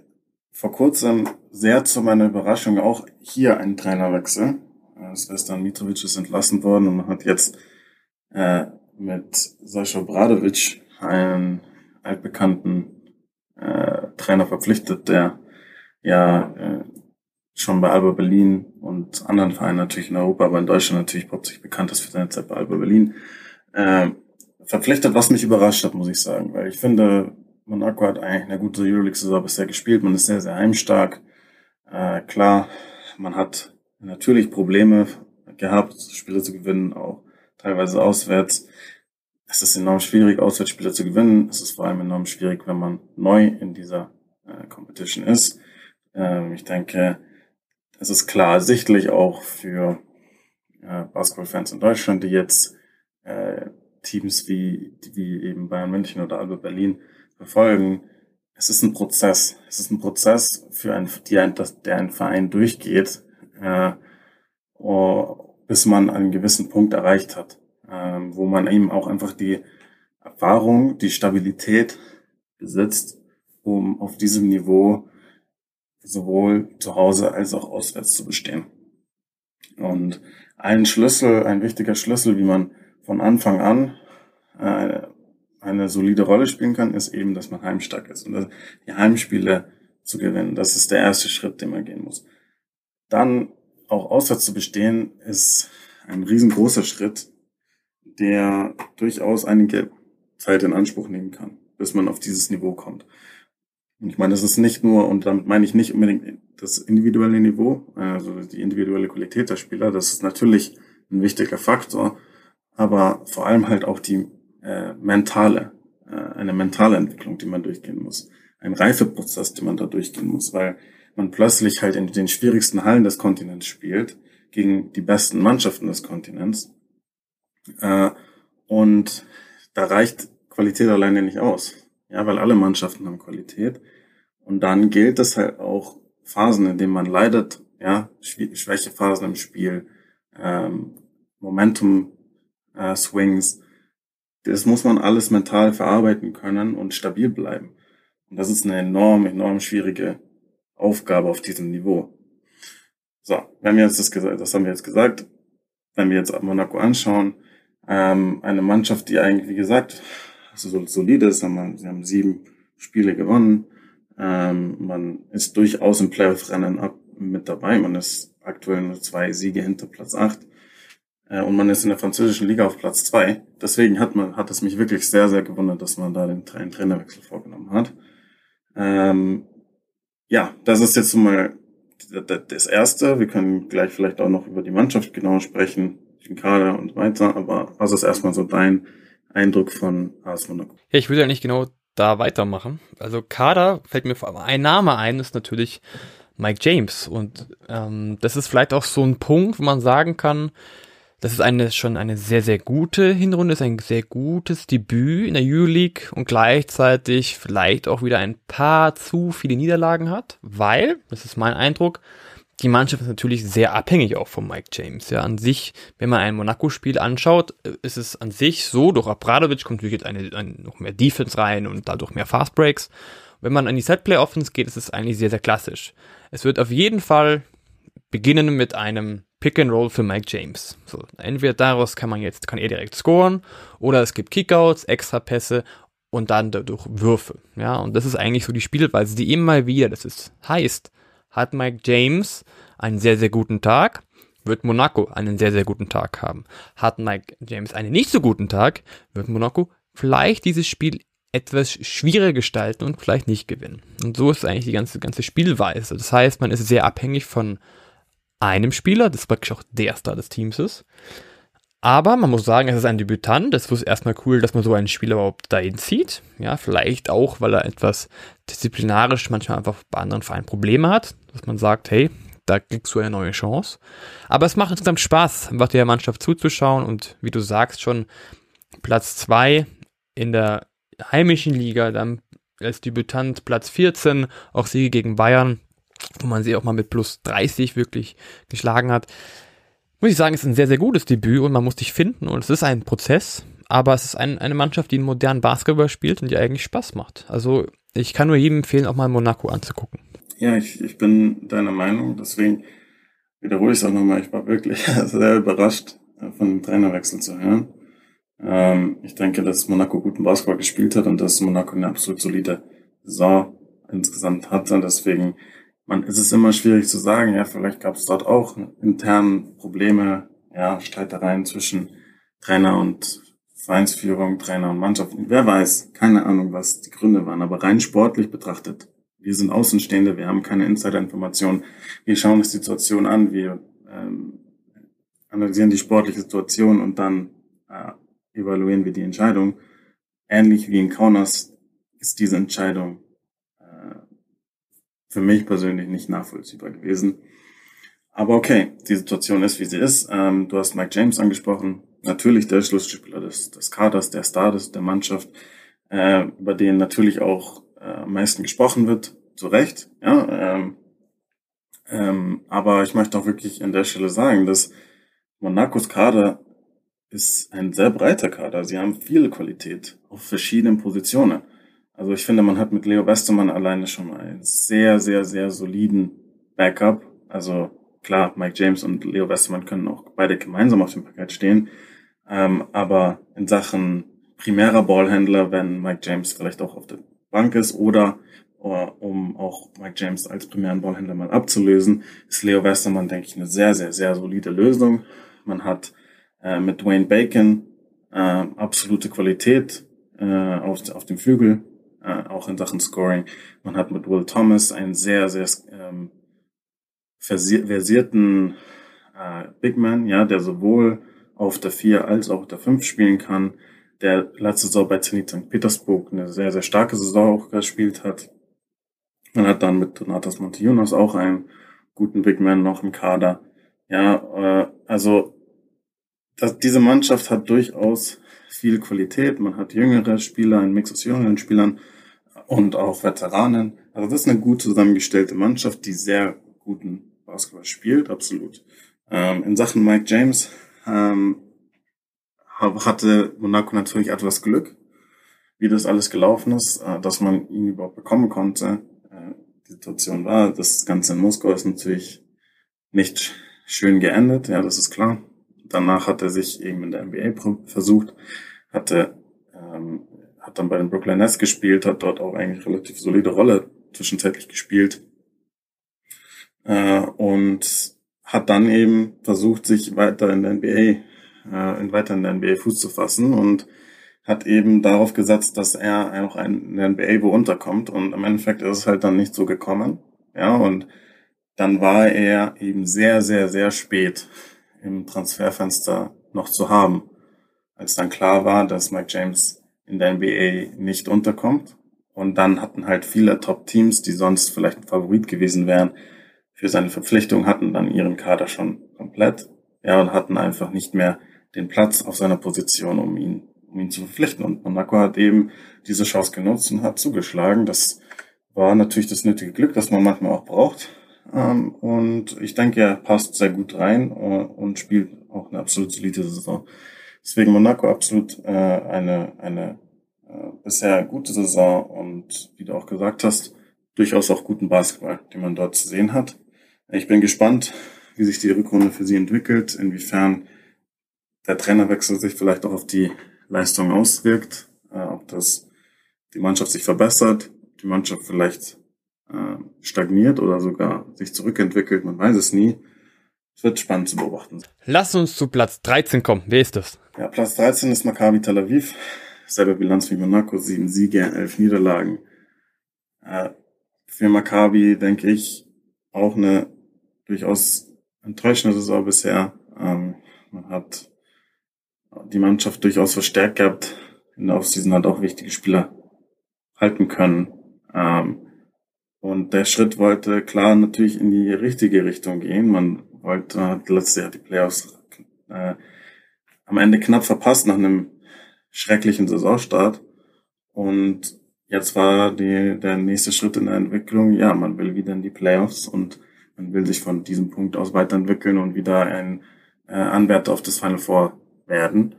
vor kurzem sehr zu meiner Überraschung auch hier ein Trainerwechsel. Äh, Svestan Mitrovic ist entlassen worden und man hat jetzt äh, mit Sascha Bradovic einen altbekannten Trainer verpflichtet, der ja schon bei Alba Berlin und anderen Vereinen natürlich in Europa, aber in Deutschland natürlich hauptsächlich bekannt ist für seine Zeit bei Alba Berlin, äh, verpflichtet, was mich überrascht hat, muss ich sagen, weil ich finde, Monaco hat eigentlich eine gute Euroleague-Saison bisher gespielt. Man ist sehr, sehr heimstark. Äh, klar, man hat natürlich Probleme gehabt, Spiele zu gewinnen, auch teilweise auswärts. Es ist enorm schwierig, Auswärtsspiele zu gewinnen. Es ist vor allem enorm schwierig, wenn man neu in dieser äh, Competition ist. Ähm, ich denke, es ist klar sichtlich auch für äh, Basketball-Fans in Deutschland, die jetzt äh, Teams wie, wie eben Bayern München oder Alba Berlin verfolgen. Es ist ein Prozess. Es ist ein Prozess, für ein, die ein, das, der ein Verein durchgeht, äh, oh, bis man einen gewissen Punkt erreicht hat, äh, wo man eben auch einfach die Erfahrung, die Stabilität besitzt, um auf diesem Niveau sowohl zu Hause als auch auswärts zu bestehen. Und ein Schlüssel, ein wichtiger Schlüssel, wie man von Anfang an äh, eine solide Rolle spielen kann, ist eben, dass man heimstark ist und die Heimspiele zu gewinnen. Das ist der erste Schritt, den man gehen muss. Dann auch auswärts zu bestehen, ist ein riesengroßer Schritt, der durchaus einige Zeit in Anspruch nehmen kann, bis man auf dieses Niveau kommt. Und ich meine, das ist nicht nur, und damit meine ich nicht unbedingt das individuelle Niveau, also die individuelle Qualität der Spieler, das ist natürlich ein wichtiger Faktor, aber vor allem halt auch die äh, mentale, äh, eine mentale Entwicklung, die man durchgehen muss. Ein Reifeprozess, den man da durchgehen muss, weil man plötzlich halt in den schwierigsten Hallen des Kontinents spielt, gegen die besten Mannschaften des Kontinents. Äh, und da reicht Qualität alleine nicht aus. Ja, weil alle Mannschaften haben Qualität. Und dann gilt es halt auch Phasen, in denen man leidet, ja, Schwächephasen im Spiel, ähm, Momentum äh, Swings, das muss man alles mental verarbeiten können und stabil bleiben. Und das ist eine enorm, enorm schwierige Aufgabe auf diesem Niveau. So, wenn wir jetzt das das haben wir jetzt gesagt, wenn wir jetzt Monaco anschauen, ähm, eine Mannschaft, die eigentlich, wie gesagt, also solide ist, haben, sie haben sieben Spiele gewonnen, ähm, man ist durchaus im Playoff-Rennen mit dabei, man ist aktuell nur zwei Siege hinter Platz acht äh, und man ist in der französischen Liga auf Platz zwei. Deswegen hat man, hat es mich wirklich sehr, sehr gewundert, dass man da den, Trainerwechsel vorgenommen hat. Ähm, ja, das ist jetzt mal das erste. Wir können gleich vielleicht auch noch über die Mannschaft genau sprechen. den Kader und weiter. Aber was ist erstmal so dein Eindruck von AS Monaco? Ja, ich würde ja nicht genau da weitermachen. Also Kader fällt mir vor allem ein Name ein, ist natürlich Mike James. Und ähm, das ist vielleicht auch so ein Punkt, wo man sagen kann, das ist eine, schon eine sehr, sehr gute Hinrunde, ist ein sehr gutes Debüt in der Euroleague und gleichzeitig vielleicht auch wieder ein paar zu viele Niederlagen hat, weil, das ist mein Eindruck, die Mannschaft ist natürlich sehr abhängig auch von Mike James. Ja, an sich, wenn man ein Monaco-Spiel anschaut, ist es an sich so, durch Abradovic kommt natürlich jetzt eine, eine, noch mehr Defense rein und dadurch mehr Fast Breaks. Wenn man an die Setplay-Offense geht, ist es eigentlich sehr, sehr klassisch. Es wird auf jeden Fall beginnen mit einem Pick and Roll für Mike James. So, entweder daraus kann man jetzt, kann er direkt scoren, oder es gibt Kickouts, Extrapässe und dann dadurch Würfe. Ja, und das ist eigentlich so die Spielweise, die immer wieder, das ist, heißt, hat Mike James einen sehr, sehr guten Tag, wird Monaco einen sehr, sehr guten Tag haben. Hat Mike James einen nicht so guten Tag, wird Monaco vielleicht dieses Spiel etwas schwieriger gestalten und vielleicht nicht gewinnen. Und so ist eigentlich die ganze, ganze Spielweise. Das heißt, man ist sehr abhängig von einem Spieler, das praktisch auch der Star des Teams ist. Aber man muss sagen, es ist ein Debütant. Das ist erstmal cool, dass man so einen Spieler überhaupt dahin zieht. Ja, vielleicht auch, weil er etwas disziplinarisch manchmal einfach bei anderen Vereinen Probleme hat. Dass man sagt, hey, da kriegst du eine neue Chance. Aber es macht insgesamt Spaß, einfach der Mannschaft zuzuschauen und wie du sagst schon, Platz zwei in der heimischen Liga, dann als Debütant Platz 14, auch Siege gegen Bayern wo man sie auch mal mit plus 30 wirklich geschlagen hat. Muss ich sagen, ist ein sehr, sehr gutes Debüt und man muss dich finden und es ist ein Prozess, aber es ist ein, eine Mannschaft, die einen modernen Basketball spielt und die eigentlich Spaß macht. Also ich kann nur jedem empfehlen, auch mal Monaco anzugucken. Ja, ich, ich bin deiner Meinung, deswegen wiederhole ich es auch nochmal. Ich war wirklich sehr überrascht, äh, von dem Trainerwechsel zu hören. Ähm, ich denke, dass Monaco guten Basketball gespielt hat und dass Monaco eine absolut solide Saison insgesamt hatte. Deswegen man ist es immer schwierig zu sagen, ja, vielleicht gab es dort auch intern Probleme, ja, Streitereien zwischen Trainer und Vereinsführung, Trainer und Mannschaft. Wer weiß, keine Ahnung, was die Gründe waren, aber rein sportlich betrachtet. Wir sind Außenstehende, wir haben keine Insider-Informationen. Wir schauen die Situation an, wir ähm, analysieren die sportliche Situation und dann äh, evaluieren wir die Entscheidung. Ähnlich wie in Kaunas ist diese Entscheidung für mich persönlich nicht nachvollziehbar gewesen. Aber okay, die Situation ist, wie sie ist. Ähm, du hast Mike James angesprochen. Natürlich der Schlüsselspieler des, des Kaders, der Star des, der Mannschaft, äh, über den natürlich auch äh, am meisten gesprochen wird. Zu Recht, ja. Ähm, ähm, aber ich möchte auch wirklich an der Stelle sagen, dass Monacos Kader ist ein sehr breiter Kader. Sie haben viele Qualität auf verschiedenen Positionen. Also ich finde, man hat mit Leo Westermann alleine schon einen sehr, sehr, sehr soliden Backup. Also klar, Mike James und Leo Westermann können auch beide gemeinsam auf dem Paket stehen. Ähm, aber in Sachen primärer Ballhändler, wenn Mike James vielleicht auch auf der Bank ist oder um auch Mike James als primären Ballhändler mal abzulösen, ist Leo Westermann, denke ich, eine sehr, sehr, sehr solide Lösung. Man hat äh, mit Dwayne Bacon äh, absolute Qualität äh, auf, auf dem Flügel äh, auch in Sachen Scoring. Man hat mit Will Thomas einen sehr, sehr ähm, versierten äh, Big Man, ja, der sowohl auf der 4 als auch der 5 spielen kann, der letzte Saison bei Zenit St. Petersburg eine sehr, sehr starke Saison auch gespielt hat. Man hat dann mit Donatas Montiunas auch einen guten Big Man noch im Kader. Ja, äh, also das, diese Mannschaft hat durchaus viel Qualität. Man hat jüngere Spieler, einen Mix aus jüngeren Spielern und auch Veteranen. Also das ist eine gut zusammengestellte Mannschaft, die sehr guten Basketball spielt, absolut. Ähm, in Sachen Mike James ähm, hatte Monaco natürlich etwas Glück, wie das alles gelaufen ist, äh, dass man ihn überhaupt bekommen konnte. Äh, die Situation war, das Ganze in Moskau ist natürlich nicht schön geendet, ja, das ist klar. Danach hat er sich eben in der NBA versucht, hatte ähm, hat dann bei den Brooklyn Nets gespielt, hat dort auch eigentlich relativ solide Rolle zwischenzeitlich gespielt. Äh, und hat dann eben versucht, sich weiter in der NBA, äh, weiter in der NBA Fuß zu fassen und hat eben darauf gesetzt, dass er auch in der NBA wo unterkommt und im Endeffekt ist es halt dann nicht so gekommen. Ja, und dann war er eben sehr, sehr, sehr spät im Transferfenster noch zu haben. Als dann klar war, dass Mike James in der NBA nicht unterkommt. Und dann hatten halt viele Top-Teams, die sonst vielleicht ein Favorit gewesen wären, für seine Verpflichtung, hatten dann ihren Kader schon komplett. Ja, und hatten einfach nicht mehr den Platz auf seiner Position, um ihn, um ihn zu verpflichten. Und Monaco hat eben diese Chance genutzt und hat zugeschlagen. Das war natürlich das nötige Glück, das man manchmal auch braucht. Ähm, und ich denke, er passt sehr gut rein äh, und spielt auch eine absolut solide Saison. Deswegen Monaco absolut äh, eine, eine äh, bisher gute Saison und wie du auch gesagt hast, durchaus auch guten Basketball, den man dort zu sehen hat. Ich bin gespannt, wie sich die Rückrunde für sie entwickelt, inwiefern der Trainerwechsel sich vielleicht auch auf die Leistung auswirkt, äh, ob das die Mannschaft sich verbessert, die Mannschaft vielleicht äh, stagniert oder sogar sich zurückentwickelt, man weiß es nie. Es wird spannend zu beobachten. Lass uns zu Platz 13 kommen. Wer ist das? Ja, Platz 13 ist Maccabi Tel Aviv. Selbe Bilanz wie Monaco, sieben Siege, elf Niederlagen. Äh, für Maccabi denke ich auch eine durchaus enttäuschende Saison bisher. Ähm, man hat die Mannschaft durchaus verstärkt gehabt. In der Offseason hat auch wichtige Spieler halten können. Ähm, und der Schritt wollte klar natürlich in die richtige Richtung gehen. Man wollte, hat letztes Jahr die Playoffs äh, am Ende knapp verpasst nach einem schrecklichen Saisonstart. Und jetzt war die, der nächste Schritt in der Entwicklung, ja, man will wieder in die Playoffs und man will sich von diesem Punkt aus weiterentwickeln und wieder ein äh, Anwärter auf das Final Four werden.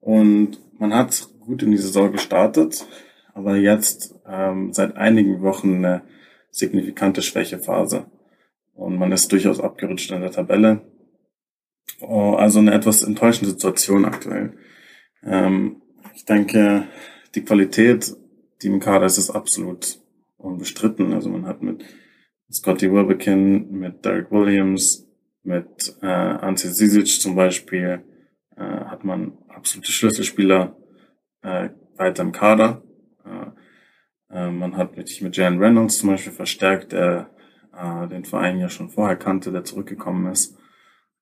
Und man hat gut in die Saison gestartet, aber jetzt ähm, seit einigen Wochen eine signifikante Schwächephase. Und man ist durchaus abgerutscht in der Tabelle. Oh, also eine etwas enttäuschende Situation aktuell. Ähm, ich denke, die Qualität, die im Kader ist, ist absolut unbestritten. Also man hat mit Scotty Wilbekin, mit Derek Williams, mit äh, Ante Zisic zum Beispiel, äh, hat man absolute Schlüsselspieler äh, weiter im Kader. Äh, man hat mit, mit Jan Reynolds zum Beispiel verstärkt, der äh, den Verein ja schon vorher kannte, der zurückgekommen ist,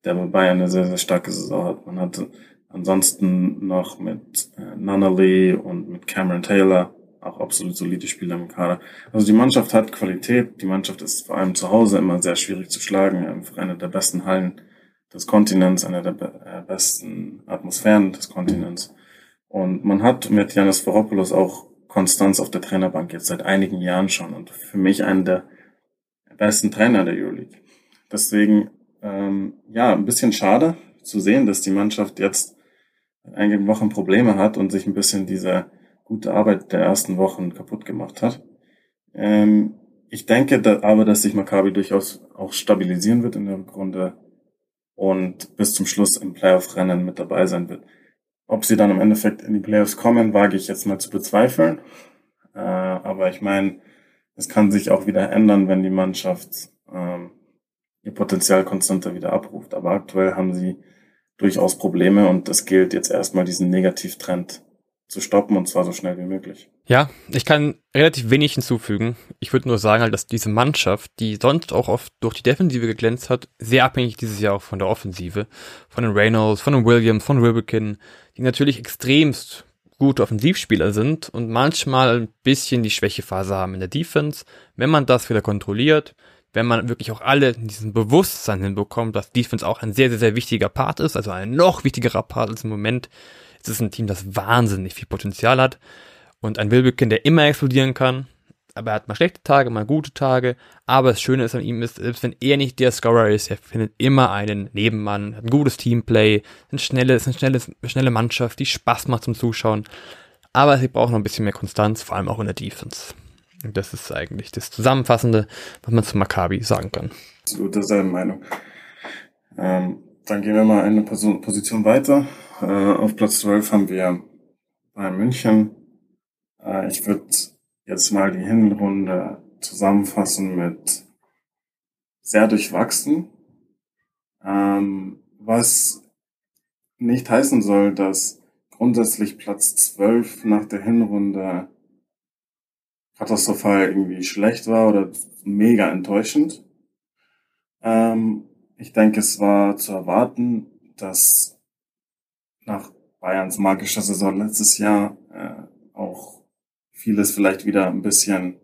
der bei Bayern eine sehr, sehr starke Saison hat. Man hatte ansonsten noch mit äh, Nunnally und mit Cameron Taylor auch absolut solide Spieler im Kader. Also die Mannschaft hat Qualität. Die Mannschaft ist vor allem zu Hause immer sehr schwierig zu schlagen. Einfach eine der besten Hallen des Kontinents, eine der äh, besten Atmosphären des Kontinents. Und man hat mit Janis Varopoulos auch Konstanz auf der Trainerbank jetzt seit einigen Jahren schon und für mich einen der besten Trainer der Euroleague. Deswegen, ähm, ja, ein bisschen schade zu sehen, dass die Mannschaft jetzt einige Wochen Probleme hat und sich ein bisschen diese gute Arbeit der ersten Wochen kaputt gemacht hat. Ähm, ich denke da, aber, dass sich Maccabi durchaus auch stabilisieren wird in der Rückrunde und bis zum Schluss im Playoff-Rennen mit dabei sein wird. Ob sie dann im Endeffekt in die Playoffs kommen, wage ich jetzt mal zu bezweifeln. Äh, aber ich meine, es kann sich auch wieder ändern, wenn die Mannschaft ähm, ihr Potenzial konstanter wieder abruft. Aber aktuell haben sie durchaus Probleme und es gilt jetzt erstmal diesen Negativtrend zu stoppen und zwar so schnell wie möglich. Ja, ich kann relativ wenig hinzufügen. Ich würde nur sagen, halt, dass diese Mannschaft, die sonst auch oft durch die Defensive geglänzt hat, sehr abhängig dieses Jahr auch von der Offensive, von den Reynolds, von den Williams, von Wilbekin, die natürlich extremst gute Offensivspieler sind und manchmal ein bisschen die Schwächephase haben in der Defense. Wenn man das wieder kontrolliert, wenn man wirklich auch alle in diesem Bewusstsein hinbekommt, dass Defense auch ein sehr, sehr, sehr wichtiger Part ist, also ein noch wichtigerer Part als im Moment, es ist ein Team, das wahnsinnig viel Potenzial hat und ein Wilbekin, der immer explodieren kann. Aber er hat mal schlechte Tage, mal gute Tage. Aber das Schöne ist an ihm ist, selbst wenn er nicht der Scorer ist, er findet immer einen Nebenmann, hat ein gutes Teamplay, ein schnelles, eine schnelle, schnelle Mannschaft, die Spaß macht zum Zuschauen. Aber sie brauchen noch ein bisschen mehr Konstanz, vor allem auch in der Defense. Und das ist eigentlich das Zusammenfassende, was man zu Maccabi sagen kann. Absolut derselben Meinung. Ähm, dann gehen wir mal eine Position weiter. Äh, auf Platz 12 haben wir bei München. Äh, ich würde jetzt mal die Hinrunde zusammenfassen mit sehr durchwachsen, ähm, was nicht heißen soll, dass grundsätzlich Platz 12 nach der Hinrunde katastrophal irgendwie schlecht war oder mega enttäuschend. Ähm, ich denke, es war zu erwarten, dass nach Bayerns magischer Saison letztes Jahr äh, auch vieles vielleicht wieder ein bisschen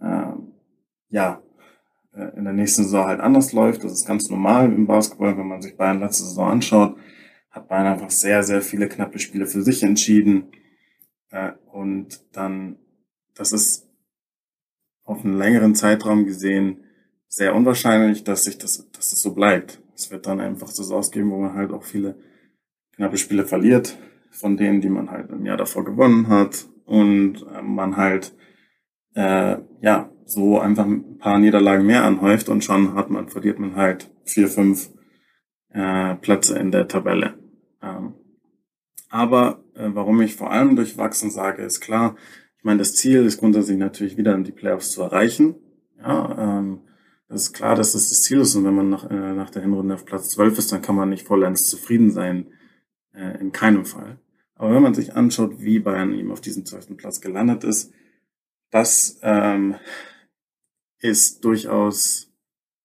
äh, ja in der nächsten Saison halt anders läuft. Das ist ganz normal im Basketball, wenn man sich Bayern letzte Saison anschaut, hat Bayern einfach sehr, sehr viele knappe Spiele für sich entschieden. Äh, und dann, das ist auf einen längeren Zeitraum gesehen sehr unwahrscheinlich, dass sich das, dass das so bleibt. Es wird dann einfach so ausgeben, wo man halt auch viele knappe Spiele verliert, von denen, die man halt im Jahr davor gewonnen hat und äh, man halt äh, ja so einfach ein paar Niederlagen mehr anhäuft und schon hat man verliert man halt vier fünf äh, Plätze in der Tabelle. Ähm, aber äh, warum ich vor allem durchwachsen sage, ist klar. Ich meine, das Ziel ist grundsätzlich natürlich wieder in die Playoffs zu erreichen. Ja, ähm, das ist klar, dass das das Ziel ist und wenn man nach, äh, nach der Hinrunde auf Platz 12 ist, dann kann man nicht vollends zufrieden sein äh, in keinem Fall. Aber wenn man sich anschaut, wie Bayern eben auf diesem zwölften Platz gelandet ist, das ähm, ist durchaus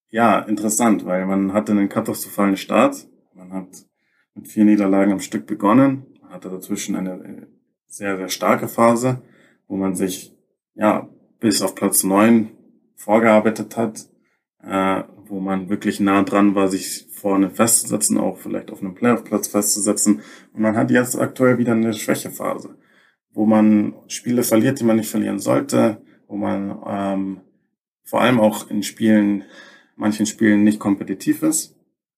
ja interessant, weil man hatte einen katastrophalen Start. Man hat mit vier Niederlagen am Stück begonnen, hatte dazwischen eine äh, sehr, sehr starke Phase, wo man sich ja bis auf Platz neun vorgearbeitet hat, äh, wo man wirklich nah dran war, sich vorne festzusetzen, auch vielleicht auf einem Playoff-Platz festzusetzen. Und man hat jetzt aktuell wieder eine Schwächephase, wo man Spiele verliert, die man nicht verlieren sollte, wo man ähm, vor allem auch in Spielen, manchen Spielen nicht kompetitiv ist.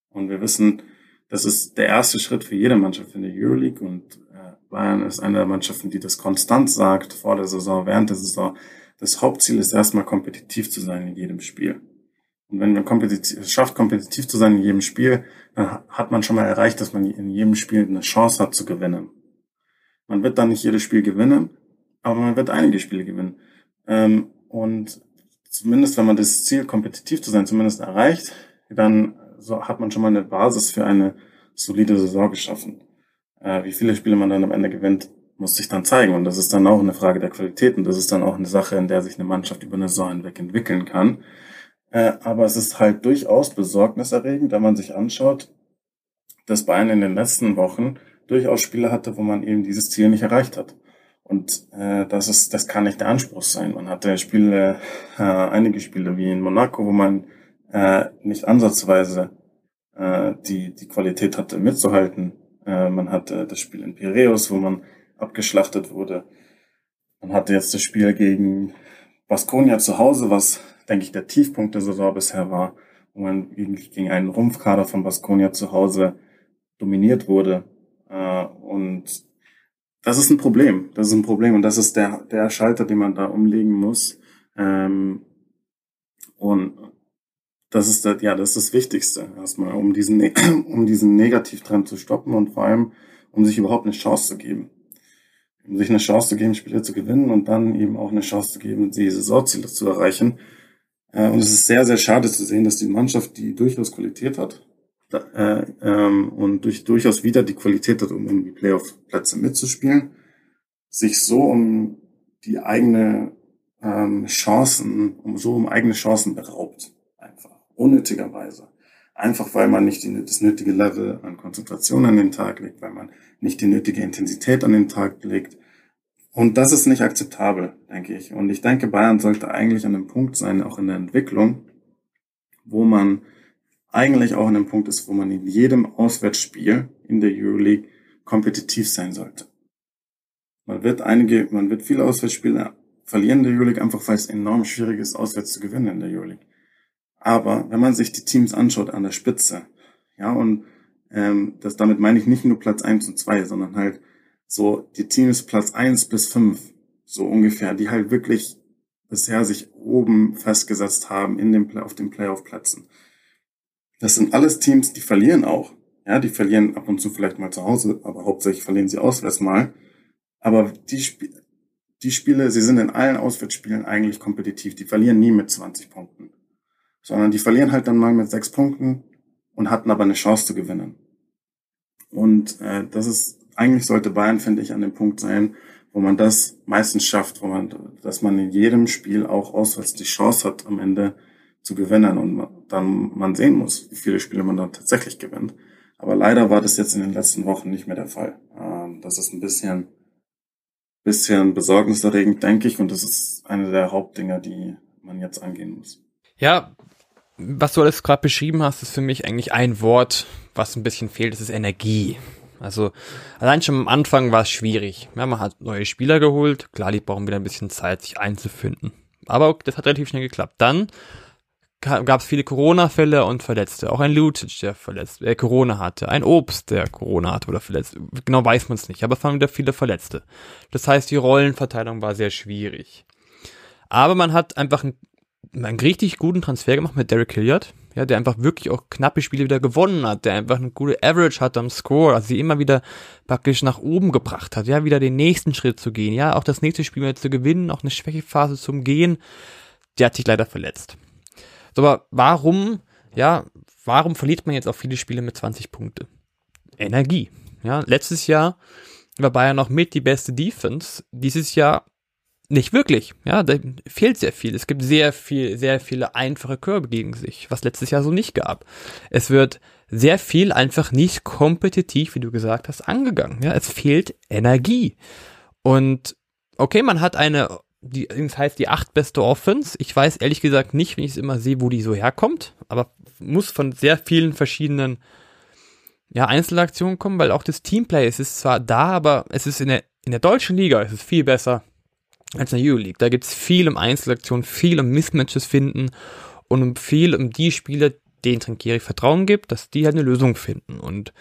Und wir wissen, das ist der erste Schritt für jede Mannschaft in der Euroleague und äh, Bayern ist eine der Mannschaften, die das konstant sagt, vor der Saison, während der Saison. Das Hauptziel ist erstmal kompetitiv zu sein in jedem Spiel. Und wenn man es schafft, kompetitiv zu sein in jedem Spiel, dann hat man schon mal erreicht, dass man in jedem Spiel eine Chance hat zu gewinnen. Man wird dann nicht jedes Spiel gewinnen, aber man wird einige Spiele gewinnen. Ähm, und zumindest, wenn man das Ziel, kompetitiv zu sein, zumindest erreicht, dann hat man schon mal eine Basis für eine solide Saison geschaffen. Äh, wie viele Spiele man dann am Ende gewinnt, muss sich dann zeigen. Und das ist dann auch eine Frage der Qualität und das ist dann auch eine Sache, in der sich eine Mannschaft über eine Saison hinweg entwickeln kann. Äh, aber es ist halt durchaus besorgniserregend, wenn man sich anschaut, dass Bayern in den letzten Wochen durchaus Spiele hatte, wo man eben dieses Ziel nicht erreicht hat. Und äh, das ist, das kann nicht der Anspruch sein. Man hatte Spiele, äh, einige Spiele wie in Monaco, wo man äh, nicht ansatzweise äh, die die Qualität hatte mitzuhalten. Äh, man hatte das Spiel in Piraeus, wo man abgeschlachtet wurde. Man hatte jetzt das Spiel gegen Baskonia zu Hause, was denke ich, der Tiefpunkt der Saison bisher war, wo man gegen einen Rumpfkader von Baskonia zu Hause dominiert wurde. Äh, und das ist ein Problem. Das ist ein Problem und das ist der, der Schalter, den man da umlegen muss. Ähm, und das ist das, ja, das ist das Wichtigste erstmal, um diesen, um diesen Negativtrend zu stoppen und vor allem, um sich überhaupt eine Chance zu geben. Um sich eine Chance zu geben, Spiele zu gewinnen und dann eben auch eine Chance zu geben, die Saisonziele zu erreichen. Äh, und es ist sehr, sehr schade zu sehen, dass die Mannschaft, die durchaus Qualität hat, äh, ähm, und durch, durchaus wieder die Qualität hat, um um die Playoff-Plätze mitzuspielen, sich so um die eigene ähm, Chancen, um so um eigene Chancen beraubt. Einfach. Unnötigerweise. Einfach weil man nicht die, das nötige Level an Konzentration an den Tag legt, weil man nicht die nötige Intensität an den Tag legt, und das ist nicht akzeptabel, denke ich. Und ich denke, Bayern sollte eigentlich an einem Punkt sein, auch in der Entwicklung, wo man eigentlich auch an einem Punkt ist, wo man in jedem Auswärtsspiel in der Euroleague kompetitiv sein sollte. Man wird einige, man wird viele Auswärtsspiele verlieren in der Euroleague, einfach weil es enorm schwierig ist, auswärts zu gewinnen in der Euroleague. Aber wenn man sich die Teams anschaut an der Spitze, ja, und ähm, das damit meine ich nicht nur Platz eins und zwei, sondern halt so die Teams Platz eins bis fünf so ungefähr, die halt wirklich bisher sich oben festgesetzt haben in dem, auf den Playoff-Plätzen. Das sind alles Teams, die verlieren auch. Ja, die verlieren ab und zu vielleicht mal zu Hause, aber hauptsächlich verlieren sie auswärts mal. Aber die, Sp die Spiele, sie sind in allen Auswärtsspielen eigentlich kompetitiv. Die verlieren nie mit 20 Punkten. Sondern die verlieren halt dann mal mit sechs Punkten und hatten aber eine Chance zu gewinnen. Und äh, das ist eigentlich sollte Bayern, finde ich, an dem Punkt sein, wo man das meistens schafft, wo man, dass man in jedem Spiel auch auswärts die Chance hat, am Ende zu gewinnen und dann man sehen muss, wie viele Spiele man dann tatsächlich gewinnt. Aber leider war das jetzt in den letzten Wochen nicht mehr der Fall. Ähm, das ist ein bisschen, bisschen besorgniserregend, denke ich, und das ist eine der Hauptdinger, die man jetzt angehen muss. Ja, was du alles gerade beschrieben hast, ist für mich eigentlich ein Wort, was ein bisschen fehlt, das ist Energie. Also allein schon am Anfang war es schwierig. Ja, man hat neue Spieler geholt, klar, die brauchen wieder ein bisschen Zeit, sich einzufinden. Aber das hat relativ schnell geklappt. Dann gab es viele Corona-Fälle und Verletzte. Auch ein Lucic, der verletzt, äh, Corona hatte. Ein Obst, der Corona hatte oder verletzt. Genau weiß man es nicht. Aber es waren wieder viele Verletzte. Das heißt, die Rollenverteilung war sehr schwierig. Aber man hat einfach einen, einen richtig guten Transfer gemacht mit Derek Hilliard. Ja, der einfach wirklich auch knappe Spiele wieder gewonnen hat, der einfach eine gute Average hat am Score, also sie immer wieder praktisch nach oben gebracht hat, ja, wieder den nächsten Schritt zu gehen, ja, auch das nächste Spiel mehr zu gewinnen, auch eine Schwächephase zum Gehen, der hat sich leider verletzt. So, aber warum, ja, warum verliert man jetzt auch viele Spiele mit 20 Punkte? Energie. Ja, letztes Jahr war Bayern noch mit die beste Defense. Dieses Jahr nicht wirklich. Ja, da fehlt sehr viel. Es gibt sehr viel, sehr viele einfache Körbe gegen sich, was letztes Jahr so nicht gab. Es wird sehr viel einfach nicht kompetitiv, wie du gesagt hast, angegangen. Ja, es fehlt Energie. Und okay, man hat eine die, das heißt die acht beste Offense. Ich weiß ehrlich gesagt nicht, wenn ich es immer sehe, wo die so herkommt, aber muss von sehr vielen verschiedenen ja, Einzelaktionen kommen, weil auch das Teamplay, es ist zwar da, aber es ist in der, in der deutschen Liga, es ist viel besser als in der Euroleague. Da gibt es viel um Einzelaktionen, viel um Mismatches finden und viel um die Spieler, denen Trinkieri Vertrauen gibt, dass die halt eine Lösung finden. Und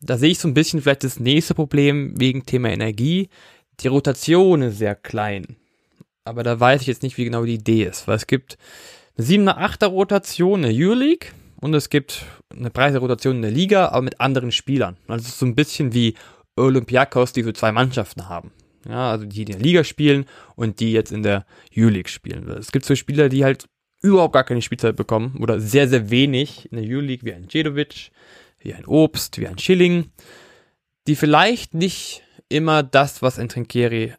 da sehe ich so ein bisschen vielleicht das nächste Problem wegen Thema Energie. Die Rotation ist sehr klein aber da weiß ich jetzt nicht, wie genau die Idee ist, weil es gibt eine 7er, 8er Rotation in der Euroleague und es gibt eine Preisrotation in der Liga, aber mit anderen Spielern. Also es ist so ein bisschen wie Olympiakos, die so zwei Mannschaften haben. Ja, also die, die in der Liga spielen und die jetzt in der Euroleague spielen. Es gibt so Spieler, die halt überhaupt gar keine Spielzeit bekommen oder sehr, sehr wenig in der Euroleague, wie ein Jedovic, wie ein Obst, wie ein Schilling, die vielleicht nicht immer das, was ein Trinkieri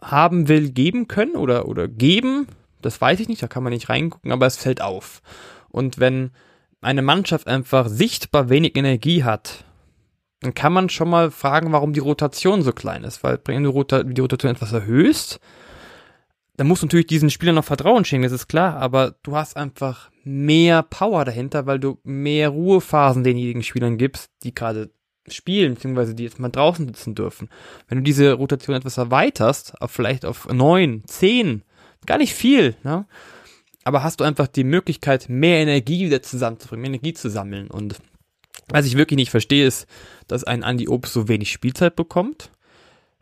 haben will, geben können oder, oder geben. Das weiß ich nicht, da kann man nicht reingucken, aber es fällt auf. Und wenn eine Mannschaft einfach sichtbar wenig Energie hat, dann kann man schon mal fragen, warum die Rotation so klein ist. Weil wenn du die Rotation etwas erhöhst, dann musst du natürlich diesen Spielern noch Vertrauen schenken, das ist klar, aber du hast einfach mehr Power dahinter, weil du mehr Ruhephasen denjenigen Spielern gibst, die gerade spielen, beziehungsweise die jetzt mal draußen sitzen dürfen. Wenn du diese Rotation etwas erweiterst, auf vielleicht auf neun, zehn, gar nicht viel, ne? aber hast du einfach die Möglichkeit, mehr Energie wieder zusammenzubringen, mehr Energie zu sammeln. Und was ich wirklich nicht verstehe, ist, dass ein Andy Obst so wenig Spielzeit bekommt.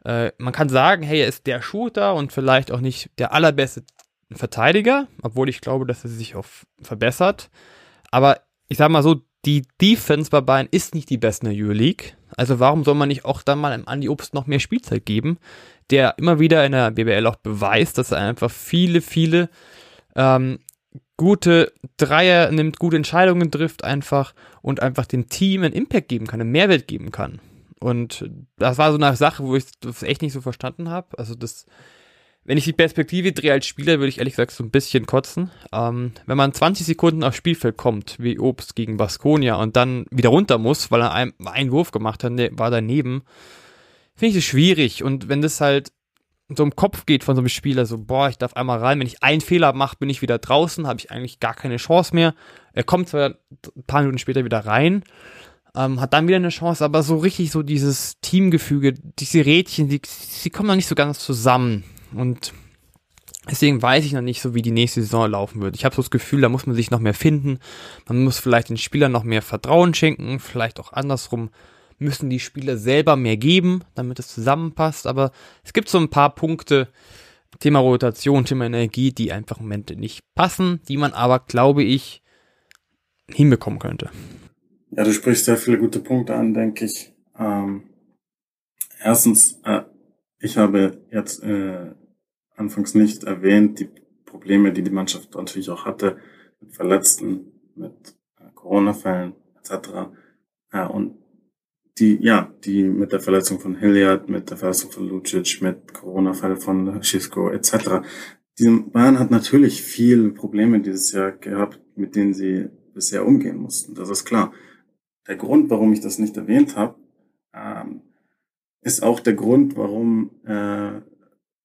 Äh, man kann sagen, hey, er ist der Shooter und vielleicht auch nicht der allerbeste Verteidiger, obwohl ich glaube, dass er sich auch verbessert. Aber ich sag mal so, die Defense bei Bayern ist nicht die beste in der Euroleague. Also warum soll man nicht auch dann mal an die Obst noch mehr Spielzeit geben, der immer wieder in der BBL auch beweist, dass er einfach viele, viele ähm, gute Dreier nimmt, gute Entscheidungen trifft einfach und einfach dem Team einen Impact geben kann, einen Mehrwert geben kann. Und das war so eine Sache, wo ich das echt nicht so verstanden habe. Also das wenn ich die Perspektive drehe als Spieler, würde ich ehrlich gesagt so ein bisschen kotzen. Ähm, wenn man 20 Sekunden aufs Spielfeld kommt, wie Obst gegen Baskonia, und dann wieder runter muss, weil er einen, einen Wurf gemacht hat, war daneben, finde ich das schwierig. Und wenn das halt so im Kopf geht von so einem Spieler, so, boah, ich darf einmal rein, wenn ich einen Fehler mache, bin ich wieder draußen, habe ich eigentlich gar keine Chance mehr. Er kommt zwar ein paar Minuten später wieder rein, ähm, hat dann wieder eine Chance, aber so richtig so dieses Teamgefüge, diese Rädchen, die, die kommen noch nicht so ganz zusammen. Und deswegen weiß ich noch nicht so, wie die nächste Saison laufen wird. Ich habe so das Gefühl, da muss man sich noch mehr finden. Man muss vielleicht den Spielern noch mehr Vertrauen schenken, vielleicht auch andersrum müssen die Spieler selber mehr geben, damit es zusammenpasst. Aber es gibt so ein paar Punkte, Thema Rotation, Thema Energie, die einfach im Moment nicht passen, die man aber, glaube ich, hinbekommen könnte. Ja, du sprichst sehr viele gute Punkte an, denke ich. Ähm, erstens, äh, ich habe jetzt äh, anfangs nicht erwähnt, die Probleme, die die Mannschaft natürlich auch hatte, mit Verletzten, mit äh, Corona-Fällen etc. Ja, und die, ja, die mit der Verletzung von Hilliard, mit der Verletzung von Lucic, mit Corona-Fällen von Schisco etc. Die Bayern hat natürlich viele Probleme dieses Jahr gehabt, mit denen sie bisher umgehen mussten. Das ist klar. der Grund, warum ich das nicht erwähnt habe, ähm, ist auch der Grund, warum, äh,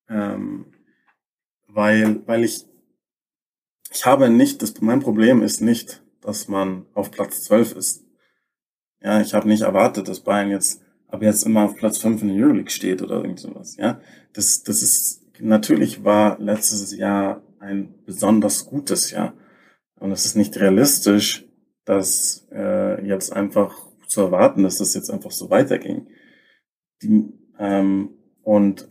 ähm, weil, weil ich, ich habe nicht, das, mein Problem ist nicht, dass man auf Platz 12 ist. Ja, ich habe nicht erwartet, dass Bayern jetzt aber jetzt immer auf Platz 5 in der Euroleague steht oder irgend sowas. Ja, das, das ist natürlich war letztes Jahr ein besonders gutes Jahr und es ist nicht realistisch, dass äh, jetzt einfach zu erwarten, dass das jetzt einfach so weiterging. Die, ähm, und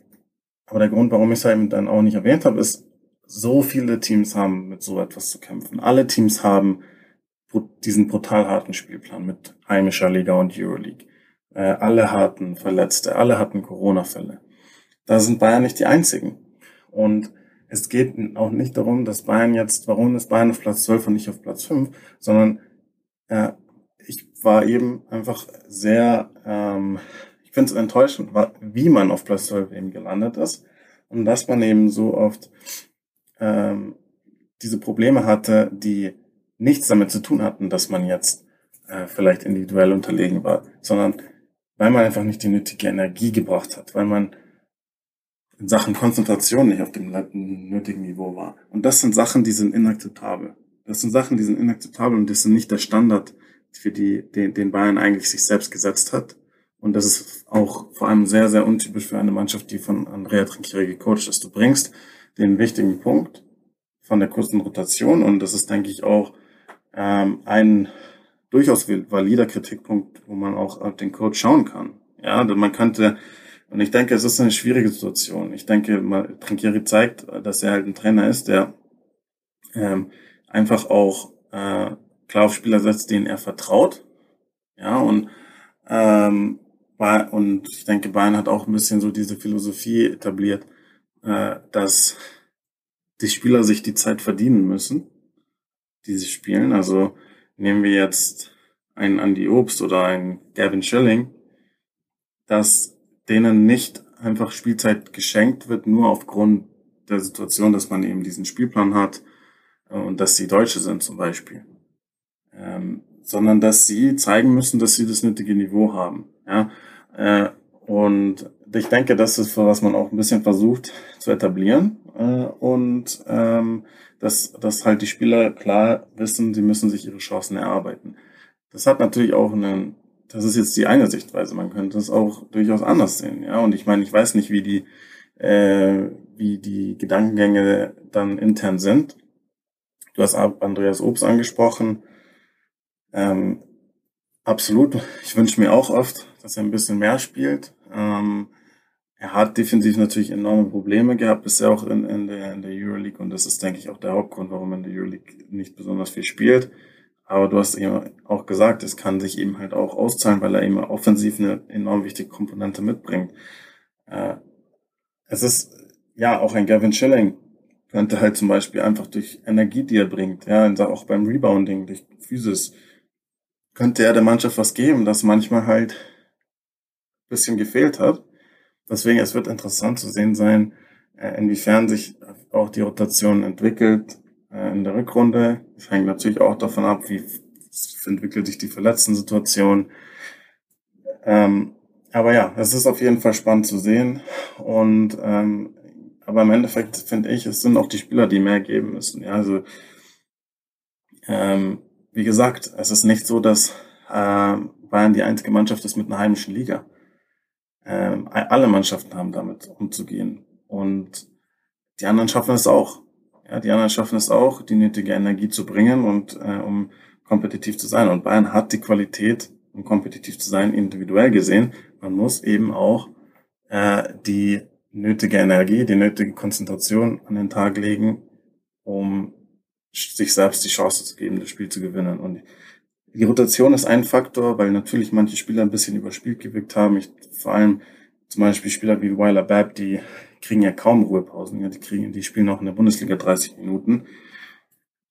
aber der Grund, warum ich es eben dann auch nicht erwähnt habe, ist, so viele Teams haben mit so etwas zu kämpfen. Alle Teams haben diesen brutal harten Spielplan mit heimischer Liga und Euroleague. Äh, alle hatten Verletzte, alle hatten Corona-Fälle. Da sind Bayern nicht die einzigen. Und es geht auch nicht darum, dass Bayern jetzt, warum ist Bayern auf Platz 12 und nicht auf Platz 5, sondern äh, ich war eben einfach sehr, ähm, ich finde es enttäuschend, wie man auf Platz 12 eben gelandet ist und dass man eben so oft ähm, diese Probleme hatte, die nichts damit zu tun hatten, dass man jetzt äh, vielleicht individuell unterlegen war, sondern weil man einfach nicht die nötige Energie gebracht hat, weil man in Sachen Konzentration nicht auf dem nötigen Niveau war. Und das sind Sachen, die sind inakzeptabel. Das sind Sachen, die sind inakzeptabel und das sind nicht der Standard, für die, den, den Bayern eigentlich sich selbst gesetzt hat. Und das ist auch vor allem sehr, sehr untypisch für eine Mannschaft, die von Andrea Trinchieri gecoacht ist. Du bringst den wichtigen Punkt von der kurzen Rotation und das ist, denke ich, auch ähm, ein durchaus valider Kritikpunkt, wo man auch auf den Coach schauen kann. Ja, man könnte, und ich denke, es ist eine schwierige Situation. Ich denke, Trinkieri zeigt, dass er halt ein Trainer ist, der ähm, einfach auch äh, klar auf Spieler setzt, denen er vertraut. Ja, und ähm, und ich denke, Bayern hat auch ein bisschen so diese Philosophie etabliert, äh, dass die Spieler sich die Zeit verdienen müssen, die sie spielen. Also nehmen wir jetzt einen Andy Obst oder einen Gavin Schilling, dass denen nicht einfach Spielzeit geschenkt wird, nur aufgrund der Situation, dass man eben diesen Spielplan hat äh, und dass sie Deutsche sind zum Beispiel. Ähm, sondern dass sie zeigen müssen, dass sie das nötige Niveau haben. Ja? Äh, und ich denke, das ist, was man auch ein bisschen versucht zu etablieren. Äh, und ähm, dass, dass halt die Spieler klar wissen, sie müssen sich ihre Chancen erarbeiten. Das hat natürlich auch einen, das ist jetzt die eine Sichtweise, man könnte es auch durchaus anders sehen, ja. Und ich meine, ich weiß nicht, wie die, äh, wie die Gedankengänge dann intern sind. Du hast Andreas Obst angesprochen. Ähm, absolut. Ich wünsche mir auch oft, dass er ein bisschen mehr spielt. Ähm, er hat defensiv natürlich enorme Probleme gehabt, bisher auch in, in, der, in der Euroleague und das ist, denke ich, auch der Hauptgrund, warum er in der Euroleague nicht besonders viel spielt. Aber du hast eben auch gesagt, es kann sich eben halt auch auszahlen, weil er eben offensiv eine enorm wichtige Komponente mitbringt. Äh, es ist ja auch ein Gavin Schilling könnte halt zum Beispiel einfach durch Energie, die er bringt, ja, auch beim Rebounding, durch Physis, könnte er der Mannschaft was geben, das manchmal halt ein bisschen gefehlt hat. Deswegen, es wird interessant zu sehen sein, äh, inwiefern sich auch die Rotation entwickelt äh, in der Rückrunde. Es hängt natürlich auch davon ab, wie entwickelt sich die Verletzten-Situation. Ähm, aber ja, es ist auf jeden Fall spannend zu sehen. Und ähm, aber im Endeffekt finde ich, es sind auch die Spieler, die mehr geben müssen. Ja, also ähm, wie gesagt, es ist nicht so, dass äh, Bayern die einzige Mannschaft ist mit einer heimischen Liga. Ähm, alle Mannschaften haben damit umzugehen. Und die anderen schaffen es auch. Ja, die anderen schaffen es auch, die nötige Energie zu bringen und äh, um kompetitiv zu sein. Und Bayern hat die Qualität, um kompetitiv zu sein, individuell gesehen. Man muss eben auch äh, die nötige Energie, die nötige Konzentration an den Tag legen, um sich selbst die Chance zu geben, das Spiel zu gewinnen. Und die Rotation ist ein Faktor, weil natürlich manche Spieler ein bisschen überspielt gewirkt haben. Ich, vor allem zum Beispiel Spieler wie Weiler Babb, die kriegen ja kaum Ruhepausen. Ja, die kriegen, die spielen auch in der Bundesliga 30 Minuten.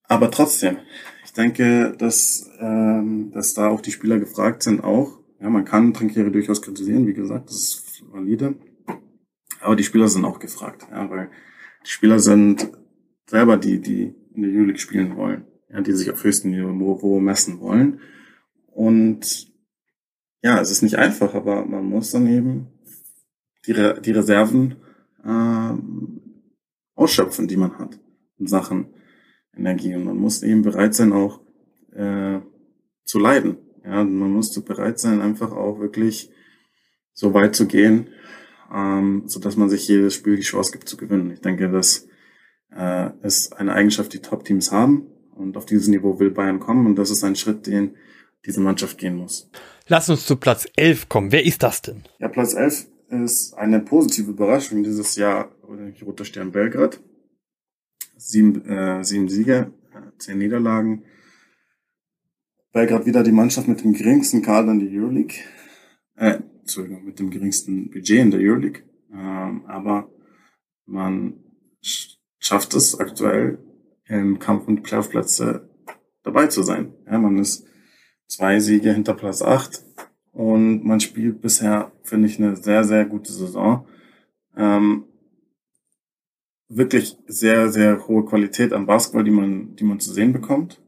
Aber trotzdem, ich denke, dass, ähm, dass da auch die Spieler gefragt sind auch. Ja, man kann Trinkiere durchaus kritisieren, wie gesagt, das ist valide. Aber die Spieler sind auch gefragt, ja, weil die Spieler sind selber die, die in der Euroleague spielen wollen ja, die sich auf höchstem Niveau messen wollen. Und ja, es ist nicht einfach, aber man muss dann eben die, Re die Reserven äh, ausschöpfen, die man hat in Sachen Energie. Und man muss eben bereit sein, auch äh, zu leiden. Ja, man muss bereit sein, einfach auch wirklich so weit zu gehen, ähm, so dass man sich jedes Spiel die Chance gibt zu gewinnen. Ich denke, das äh, ist eine Eigenschaft, die Top-Teams haben. Und auf dieses Niveau will Bayern kommen. Und das ist ein Schritt, den diese Mannschaft gehen muss. Lass uns zu Platz 11 kommen. Wer ist das denn? Ja, Platz 11 ist eine positive Überraschung dieses Jahr. Roter Stern Belgrad. Sieben, äh, sieben Siege, zehn Niederlagen. Belgrad wieder die Mannschaft mit dem geringsten Kader in der Euroleague. Äh, Entschuldigung, mit dem geringsten Budget in der Euroleague. Ähm, aber man schafft es aktuell im Kampf um Playoff-Plätze dabei zu sein. Ja, man ist zwei Siege hinter Platz 8 und man spielt bisher, finde ich, eine sehr, sehr gute Saison. Ähm, wirklich sehr, sehr hohe Qualität an Basketball, die man, die man zu sehen bekommt.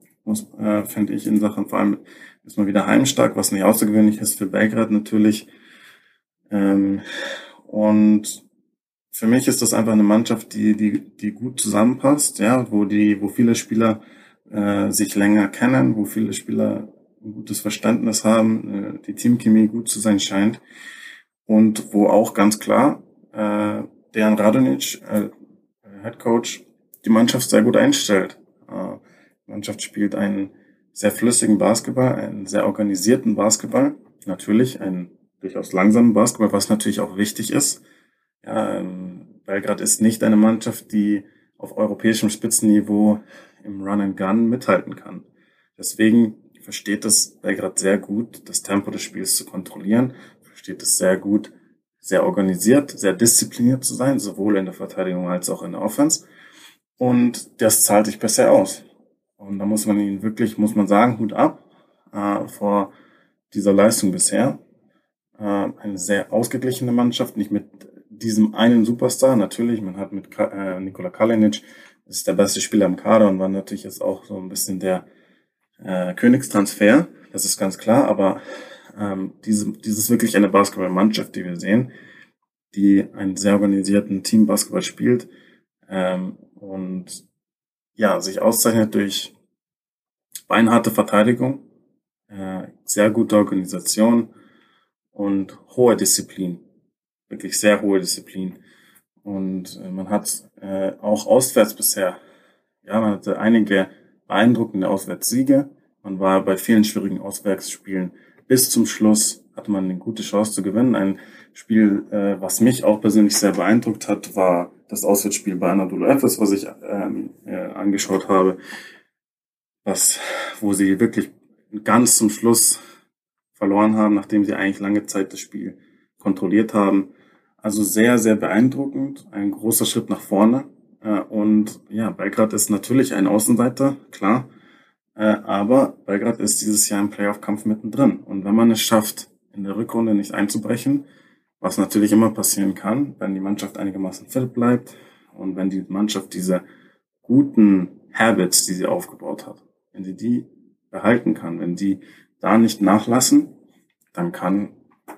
Äh, finde ich, in Sachen, vor allem ist man wieder heimstark, was nicht außergewöhnlich ist für Belgrad natürlich. Ähm, und für mich ist das einfach eine Mannschaft, die, die, die gut zusammenpasst, ja, wo die, wo viele Spieler äh, sich länger kennen, wo viele Spieler ein gutes Verständnis haben, äh, die Teamchemie gut zu sein scheint und wo auch ganz klar äh, Dejan Radonic, äh, Head Coach, die Mannschaft sehr gut einstellt. Äh, die Mannschaft spielt einen sehr flüssigen Basketball, einen sehr organisierten Basketball, natürlich einen durchaus langsamen Basketball, was natürlich auch wichtig ist. Ähm, Belgrad ist nicht eine Mannschaft, die auf europäischem Spitzenniveau im Run and Gun mithalten kann. Deswegen versteht es Belgrad sehr gut, das Tempo des Spiels zu kontrollieren, versteht es sehr gut, sehr organisiert, sehr diszipliniert zu sein, sowohl in der Verteidigung als auch in der Offense. Und das zahlt sich bisher aus. Und da muss man ihn wirklich, muss man sagen, Hut ab äh, vor dieser Leistung bisher. Äh, eine sehr ausgeglichene Mannschaft, nicht mit diesem einen Superstar. Natürlich, man hat mit äh, Nikola Kalinic, das ist der beste Spieler im Kader und war natürlich jetzt auch so ein bisschen der äh, Königstransfer, das ist ganz klar, aber ähm, diese, dieses wirklich eine Basketballmannschaft, die wir sehen, die einen sehr organisierten Team-Basketball spielt ähm, und ja, sich auszeichnet durch beinharte Verteidigung, äh, sehr gute Organisation und hohe Disziplin wirklich sehr hohe Disziplin. Und äh, man hat äh, auch auswärts bisher, ja, man hatte einige beeindruckende Auswärtssiege. Man war bei vielen schwierigen Auswärtsspielen bis zum Schluss hatte man eine gute Chance zu gewinnen. Ein Spiel, äh, was mich auch persönlich sehr beeindruckt hat, war das Auswärtsspiel bei Anadolu Efes, was ich ähm, äh, angeschaut habe, was, wo sie wirklich ganz zum Schluss verloren haben, nachdem sie eigentlich lange Zeit das Spiel kontrolliert haben. Also sehr, sehr beeindruckend, ein großer Schritt nach vorne. Äh, und ja, Belgrad ist natürlich ein Außenseiter, klar. Äh, aber Belgrad ist dieses Jahr im Playoff-Kampf mittendrin. Und wenn man es schafft, in der Rückrunde nicht einzubrechen, was natürlich immer passieren kann, wenn die Mannschaft einigermaßen fit bleibt und wenn die Mannschaft diese guten Habits, die sie aufgebaut hat, wenn sie die behalten kann, wenn die da nicht nachlassen, dann kann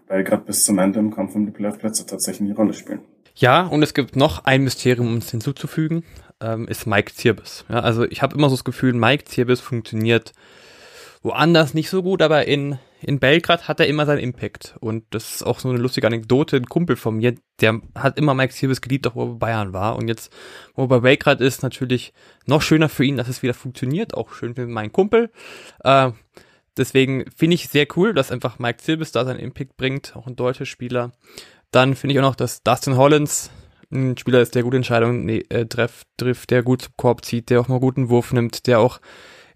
Belgrad bis zum Ende im Kampf um die Playoff-Plätze tatsächlich eine Rolle spielen. Ja, und es gibt noch ein Mysterium, um es hinzuzufügen, ähm, ist Mike Zirbis. Ja, also ich habe immer so das Gefühl, Mike Zirbis funktioniert woanders nicht so gut, aber in, in Belgrad hat er immer seinen Impact. Und das ist auch so eine lustige Anekdote. Ein Kumpel von mir, der hat immer Mike Zirbis geliebt, auch wo er bei Bayern war. Und jetzt, wo er bei Belgrad ist, natürlich noch schöner für ihn, dass es wieder funktioniert. Auch schön für meinen Kumpel. Äh, Deswegen finde ich sehr cool, dass einfach Mike Silbes da seinen Impact bringt, auch ein deutscher Spieler. Dann finde ich auch noch, dass Dustin Hollins ein Spieler ist, der gute Entscheidungen nee, äh, trifft, trifft, der gut zum Korb zieht, der auch mal guten Wurf nimmt, der auch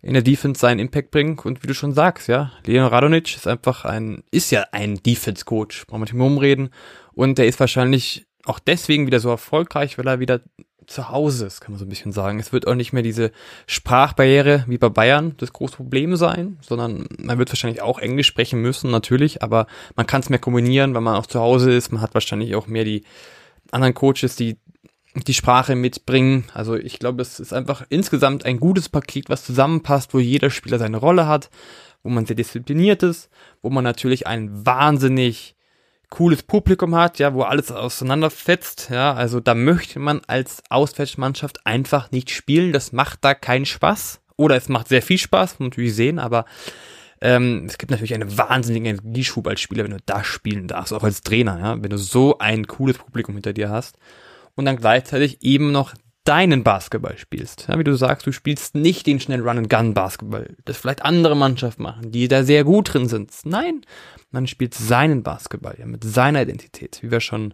in der Defense seinen Impact bringt. Und wie du schon sagst, ja, Leon Radonic ist einfach ein, ist ja ein Defense-Coach, brauchen wir nicht mehr umreden. Und der ist wahrscheinlich auch deswegen wieder so erfolgreich, weil er wieder zu Hause ist, kann man so ein bisschen sagen. Es wird auch nicht mehr diese Sprachbarriere wie bei Bayern das große Problem sein, sondern man wird wahrscheinlich auch Englisch sprechen müssen, natürlich, aber man kann es mehr kombinieren, weil man auch zu Hause ist. Man hat wahrscheinlich auch mehr die anderen Coaches, die die Sprache mitbringen. Also ich glaube, es ist einfach insgesamt ein gutes Paket, was zusammenpasst, wo jeder Spieler seine Rolle hat, wo man sehr diszipliniert ist, wo man natürlich ein wahnsinnig cooles Publikum hat, ja, wo alles auseinanderfetzt, ja, also da möchte man als Auswärtsmannschaft einfach nicht spielen, das macht da keinen Spaß. Oder es macht sehr viel Spaß, muss man natürlich sehen, aber ähm, es gibt natürlich einen wahnsinnigen Energieschub als Spieler, wenn du da spielen darfst, auch als Trainer, ja, wenn du so ein cooles Publikum hinter dir hast. Und dann gleichzeitig eben noch deinen Basketball spielst. Ja, wie du sagst, du spielst nicht den schnell Run-and-Gun-Basketball, das vielleicht andere Mannschaften machen, die da sehr gut drin sind. Nein, man spielt seinen Basketball, ja, mit seiner Identität, wie wir schon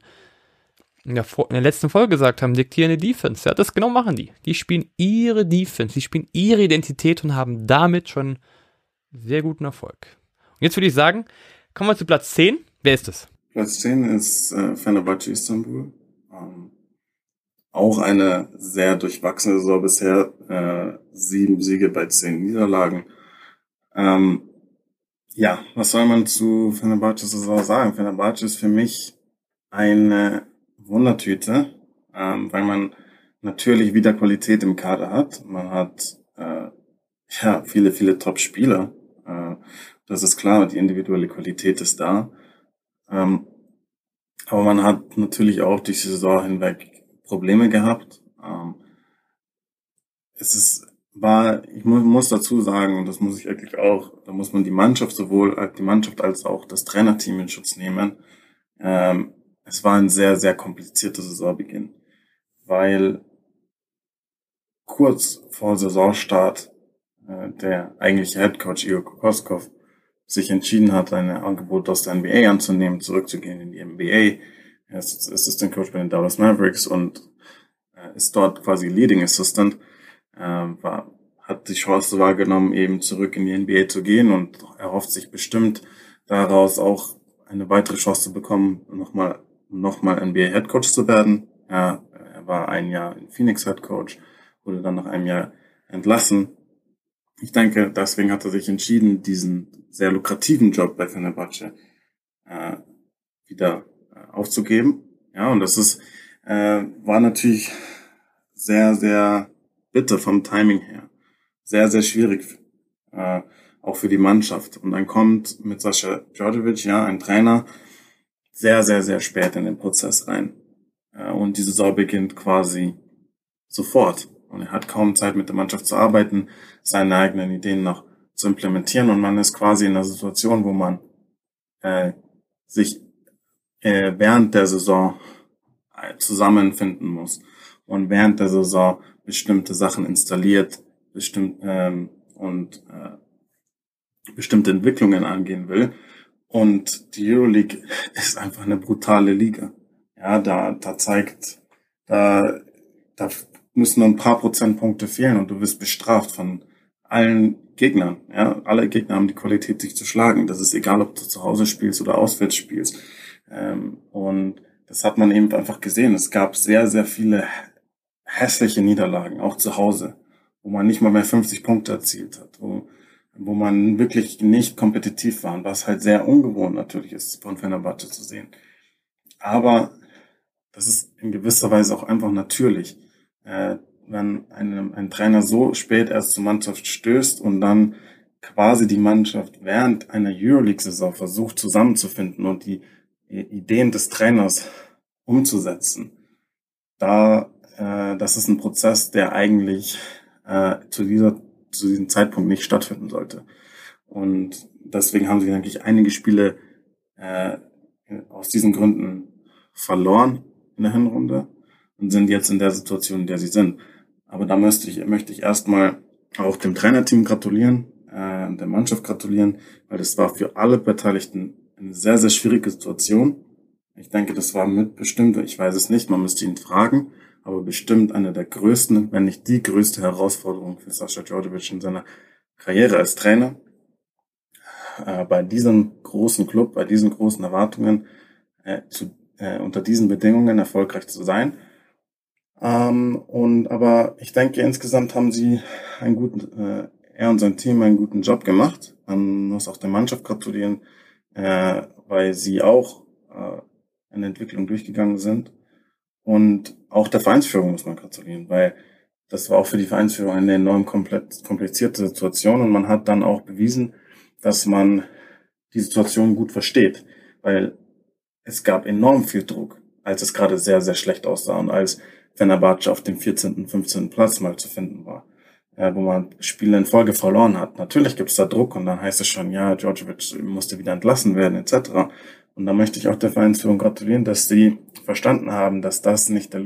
in der, in der letzten Folge gesagt haben, diktierende Defense. Ja, das genau machen die. Die spielen ihre Defense, die spielen ihre Identität und haben damit schon sehr guten Erfolg. Und jetzt würde ich sagen, kommen wir zu Platz 10. Wer ist es? Platz 10 ist äh, Fenerbahce Istanbul. Ähm, auch eine sehr durchwachsene Saison bisher. Äh, sieben Siege bei zehn Niederlagen. Ähm, ja, was soll man zu Fenerbahce Saison sagen? Fenerbahce ist für mich eine Wundertüte, ähm, weil man natürlich wieder Qualität im Kader hat. Man hat äh, ja viele, viele Top-Spieler. Äh, das ist klar, die individuelle Qualität ist da. Ähm, aber man hat natürlich auch die Saison hinweg Probleme gehabt. Ähm, es ist, war, ich mu muss dazu sagen, und das muss ich eigentlich auch, da muss man die Mannschaft sowohl die Mannschaft als auch das Trainerteam in Schutz nehmen. Ähm, es war ein sehr, sehr komplizierter Saisonbeginn, weil kurz vor Saisonstart äh, der eigentliche Headcoach Igor Kokoskov sich entschieden hat, ein Angebot aus der NBA anzunehmen, zurückzugehen in die NBA. Er ist Assistant Coach bei den Dallas Mavericks und äh, ist dort quasi Leading Assistant. Äh, war, hat die Chance wahrgenommen, eben zurück in die NBA zu gehen und erhofft sich bestimmt daraus auch eine weitere Chance zu bekommen, nochmal nochmal NBA Head Coach zu werden. Ja, er war ein Jahr in Phoenix Head Coach, wurde dann nach einem Jahr entlassen. Ich denke, deswegen hat er sich entschieden, diesen sehr lukrativen Job bei Fenerbahce äh, wieder aufzugeben. Ja, und das ist äh, war natürlich sehr, sehr bitter vom Timing her. Sehr, sehr schwierig, äh, auch für die Mannschaft. Und dann kommt mit Sascha Djordjevic, ja, ein Trainer, sehr, sehr, sehr spät in den Prozess rein. Äh, und die Saison beginnt quasi sofort. Und er hat kaum Zeit, mit der Mannschaft zu arbeiten, seine eigenen Ideen noch zu implementieren. Und man ist quasi in einer Situation, wo man äh, sich äh, während der Saison äh, zusammenfinden muss und während der Saison bestimmte Sachen installiert, bestimmt ähm, und äh, bestimmte Entwicklungen angehen will und die Euroleague ist einfach eine brutale Liga. Ja, da, da zeigt, da, da müssen nur ein paar Prozentpunkte fehlen und du wirst bestraft von allen Gegnern. Ja, alle Gegner haben die Qualität, sich zu schlagen. Das ist egal, ob du zu Hause spielst oder auswärts spielst. Ähm, und das hat man eben einfach gesehen. Es gab sehr, sehr viele hässliche Niederlagen, auch zu Hause, wo man nicht mal mehr 50 Punkte erzielt hat, wo wo man wirklich nicht kompetitiv war, was halt sehr ungewohnt natürlich ist, von Fenerbahce zu sehen. Aber das ist in gewisser Weise auch einfach natürlich. Äh, wenn ein, ein Trainer so spät erst zur Mannschaft stößt und dann quasi die Mannschaft während einer Euroleague-Saison versucht zusammenzufinden und die Ideen des Trainers umzusetzen, da äh, das ist ein Prozess, der eigentlich äh, zu dieser zu diesem Zeitpunkt nicht stattfinden sollte. Und deswegen haben sie eigentlich einige Spiele äh, aus diesen Gründen verloren in der Hinrunde und sind jetzt in der Situation, in der sie sind. Aber da möchte ich, möchte ich erstmal auch dem Trainerteam gratulieren, äh, der Mannschaft gratulieren, weil das war für alle Beteiligten eine sehr, sehr schwierige Situation. Ich denke, das war mit bestimmt, ich weiß es nicht, man müsste ihn fragen, aber bestimmt eine der größten, wenn nicht die größte Herausforderung für Sascha Djordjevic in seiner Karriere als Trainer. Äh, bei diesem großen Club, bei diesen großen Erwartungen, äh, zu, äh, unter diesen Bedingungen erfolgreich zu sein. Ähm, und aber ich denke, insgesamt haben sie einen guten, äh, er und sein Team einen guten Job gemacht. Man muss auch der Mannschaft gratulieren, äh, weil sie auch äh, eine Entwicklung durchgegangen sind Und auch der Vereinsführung muss man gratulieren, weil das war auch für die Vereinsführung eine enorm komplizierte Situation und man hat dann auch bewiesen, dass man die Situation gut versteht, weil es gab enorm viel Druck, als es gerade sehr, sehr schlecht aussah und als Fenerbahce auf dem 14., 15. Platz mal zu finden war, ja, wo man Spiele in Folge verloren hat. Natürlich gibt es da Druck und dann heißt es schon, ja, Djordjevic musste wieder entlassen werden, etc. Und da möchte ich auch der Vereinsführung gratulieren, dass sie verstanden haben, dass das nicht der,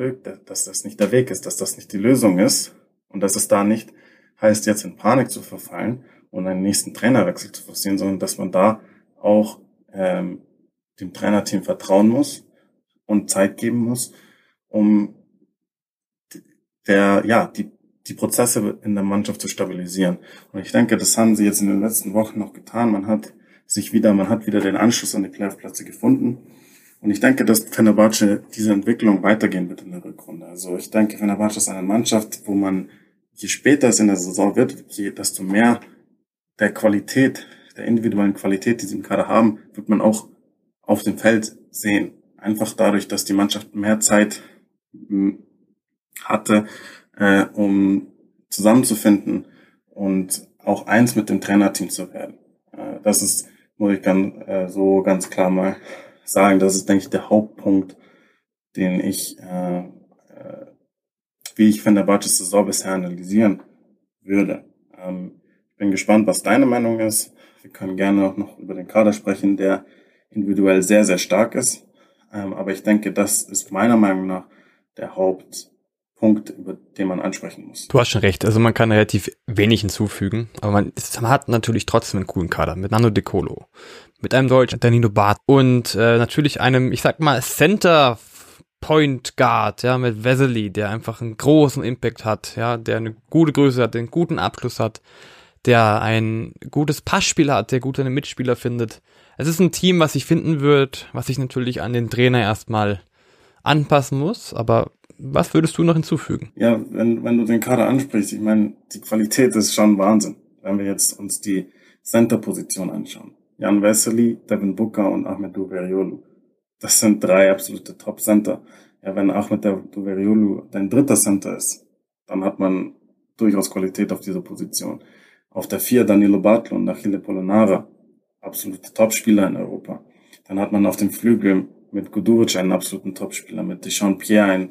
dass das nicht der Weg ist, dass das nicht die Lösung ist und dass es da nicht heißt, jetzt in Panik zu verfallen und einen nächsten Trainerwechsel zu forcieren, sondern dass man da auch ähm, dem Trainerteam vertrauen muss und Zeit geben muss, um der, ja, die, die Prozesse in der Mannschaft zu stabilisieren. Und ich denke, das haben sie jetzt in den letzten Wochen noch getan. Man hat sich wieder, man hat wieder den Anschluss an die Playoff-Plätze gefunden. Und ich denke, dass Fenerbahce diese Entwicklung weitergehen wird in der Rückrunde. Also ich denke, Fenerbahce ist eine Mannschaft, wo man, je später es in der Saison wird, je, desto mehr der Qualität, der individuellen Qualität, die sie im Kader haben, wird man auch auf dem Feld sehen. Einfach dadurch, dass die Mannschaft mehr Zeit hm, hatte, äh, um zusammenzufinden und auch eins mit dem Trainerteam zu werden. Äh, das ist, muss ich ganz, äh, so ganz klar mal sagen, das ist, denke ich, der Hauptpunkt, den ich, äh, äh, wie ich Fenerbahce's Saison bisher analysieren würde. Ähm, ich bin gespannt, was deine Meinung ist. Wir können gerne auch noch über den Kader sprechen, der individuell sehr, sehr stark ist. Ähm, aber ich denke, das ist meiner Meinung nach der Hauptpunkt, über den man ansprechen muss. Du hast schon recht. Also man kann relativ wenig hinzufügen, aber man, man hat natürlich trotzdem einen coolen Kader mit Nando De Colo, mit einem Deutschen, Danilo Barth und äh, natürlich einem, ich sag mal, Center Point Guard, ja, mit Vesely, der einfach einen großen Impact hat, ja, der eine gute Größe hat, den guten Abschluss hat, der ein gutes Passspiel hat, der gute Mitspieler findet. Es ist ein Team, was sich finden wird, was sich natürlich an den Trainer erstmal anpassen muss, aber was würdest du noch hinzufügen? Ja, wenn, wenn du den Kader ansprichst, ich meine, die Qualität ist schon Wahnsinn, wenn wir jetzt uns die Center-Position anschauen. Jan Vesely, Devin Booker und Ahmed Duveriolu. Das sind drei absolute Top-Center. Ja, wenn Ahmed Duveriolu dein dritter Center ist, dann hat man durchaus Qualität auf dieser Position. Auf der vier Danilo Bartlo und Achille Polonara absolute Topspieler in Europa. Dann hat man auf dem Flügel mit Guduric einen absoluten Topspieler, mit Deschamps Pierre einen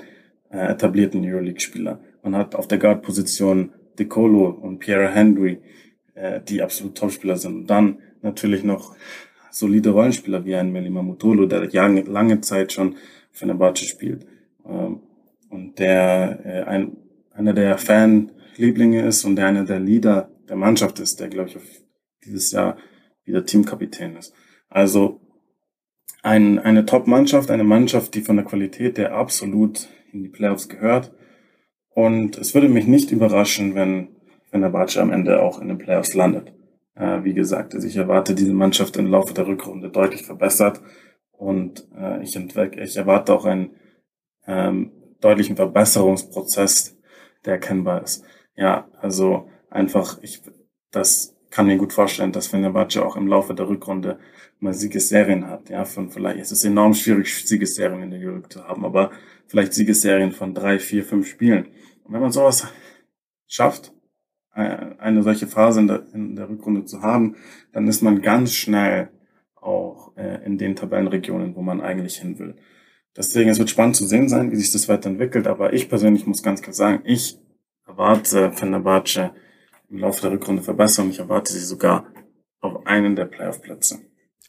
äh, etablierten Euroleague-Spieler. Man hat auf der Guard-Position De Colo und Pierre Henry, äh, die absolut Topspieler sind. Und dann natürlich noch solide Rollenspieler wie ein Melima Mutolo, der lange, Zeit schon für eine Batsche spielt. Ähm, und der äh, ein, einer der Fanlieblinge ist und der einer der Leader der Mannschaft ist, der, glaube ich, auf dieses Jahr wieder Teamkapitän ist. Also ein, eine Top-Mannschaft, eine Mannschaft, die von der Qualität der absolut in die Playoffs gehört. Und es würde mich nicht überraschen, wenn, wenn Batsche am Ende auch in den Playoffs landet. Äh, wie gesagt, also ich erwarte diese Mannschaft im Laufe der Rückrunde deutlich verbessert und äh, ich, ich erwarte auch einen ähm, deutlichen Verbesserungsprozess, der erkennbar ist. Ja, also einfach, ich, das kann mir gut vorstellen, dass Fenerbahce auch im Laufe der Rückrunde mal Siegesserien hat. Ja, von vielleicht, es ist enorm schwierig, Siegesserien in der Euroleague zu haben, aber vielleicht Siegesserien von drei, vier, fünf Spielen. Und wenn man sowas schafft, äh, eine solche Phase in der, in der Rückrunde zu haben, dann ist man ganz schnell auch äh, in den Tabellenregionen, wo man eigentlich hin will. Deswegen, es wird spannend zu sehen sein, wie sich das weiterentwickelt, aber ich persönlich muss ganz klar sagen, ich erwarte Fenerbahce im Laufe der Rückrunde verbessern. Ich erwarte sie sogar auf einen der Playoff-Plätze.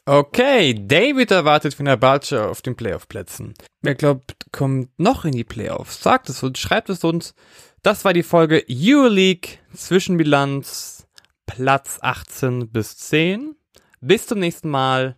Okay, David erwartet Fenerbahce auf den Playoff-Plätzen. Wer glaubt, kommt noch in die Playoffs? Sagt es uns, schreibt es uns. Das war die Folge Euroleague Zwischenbilanz Platz 18 bis 10. Bis zum nächsten Mal.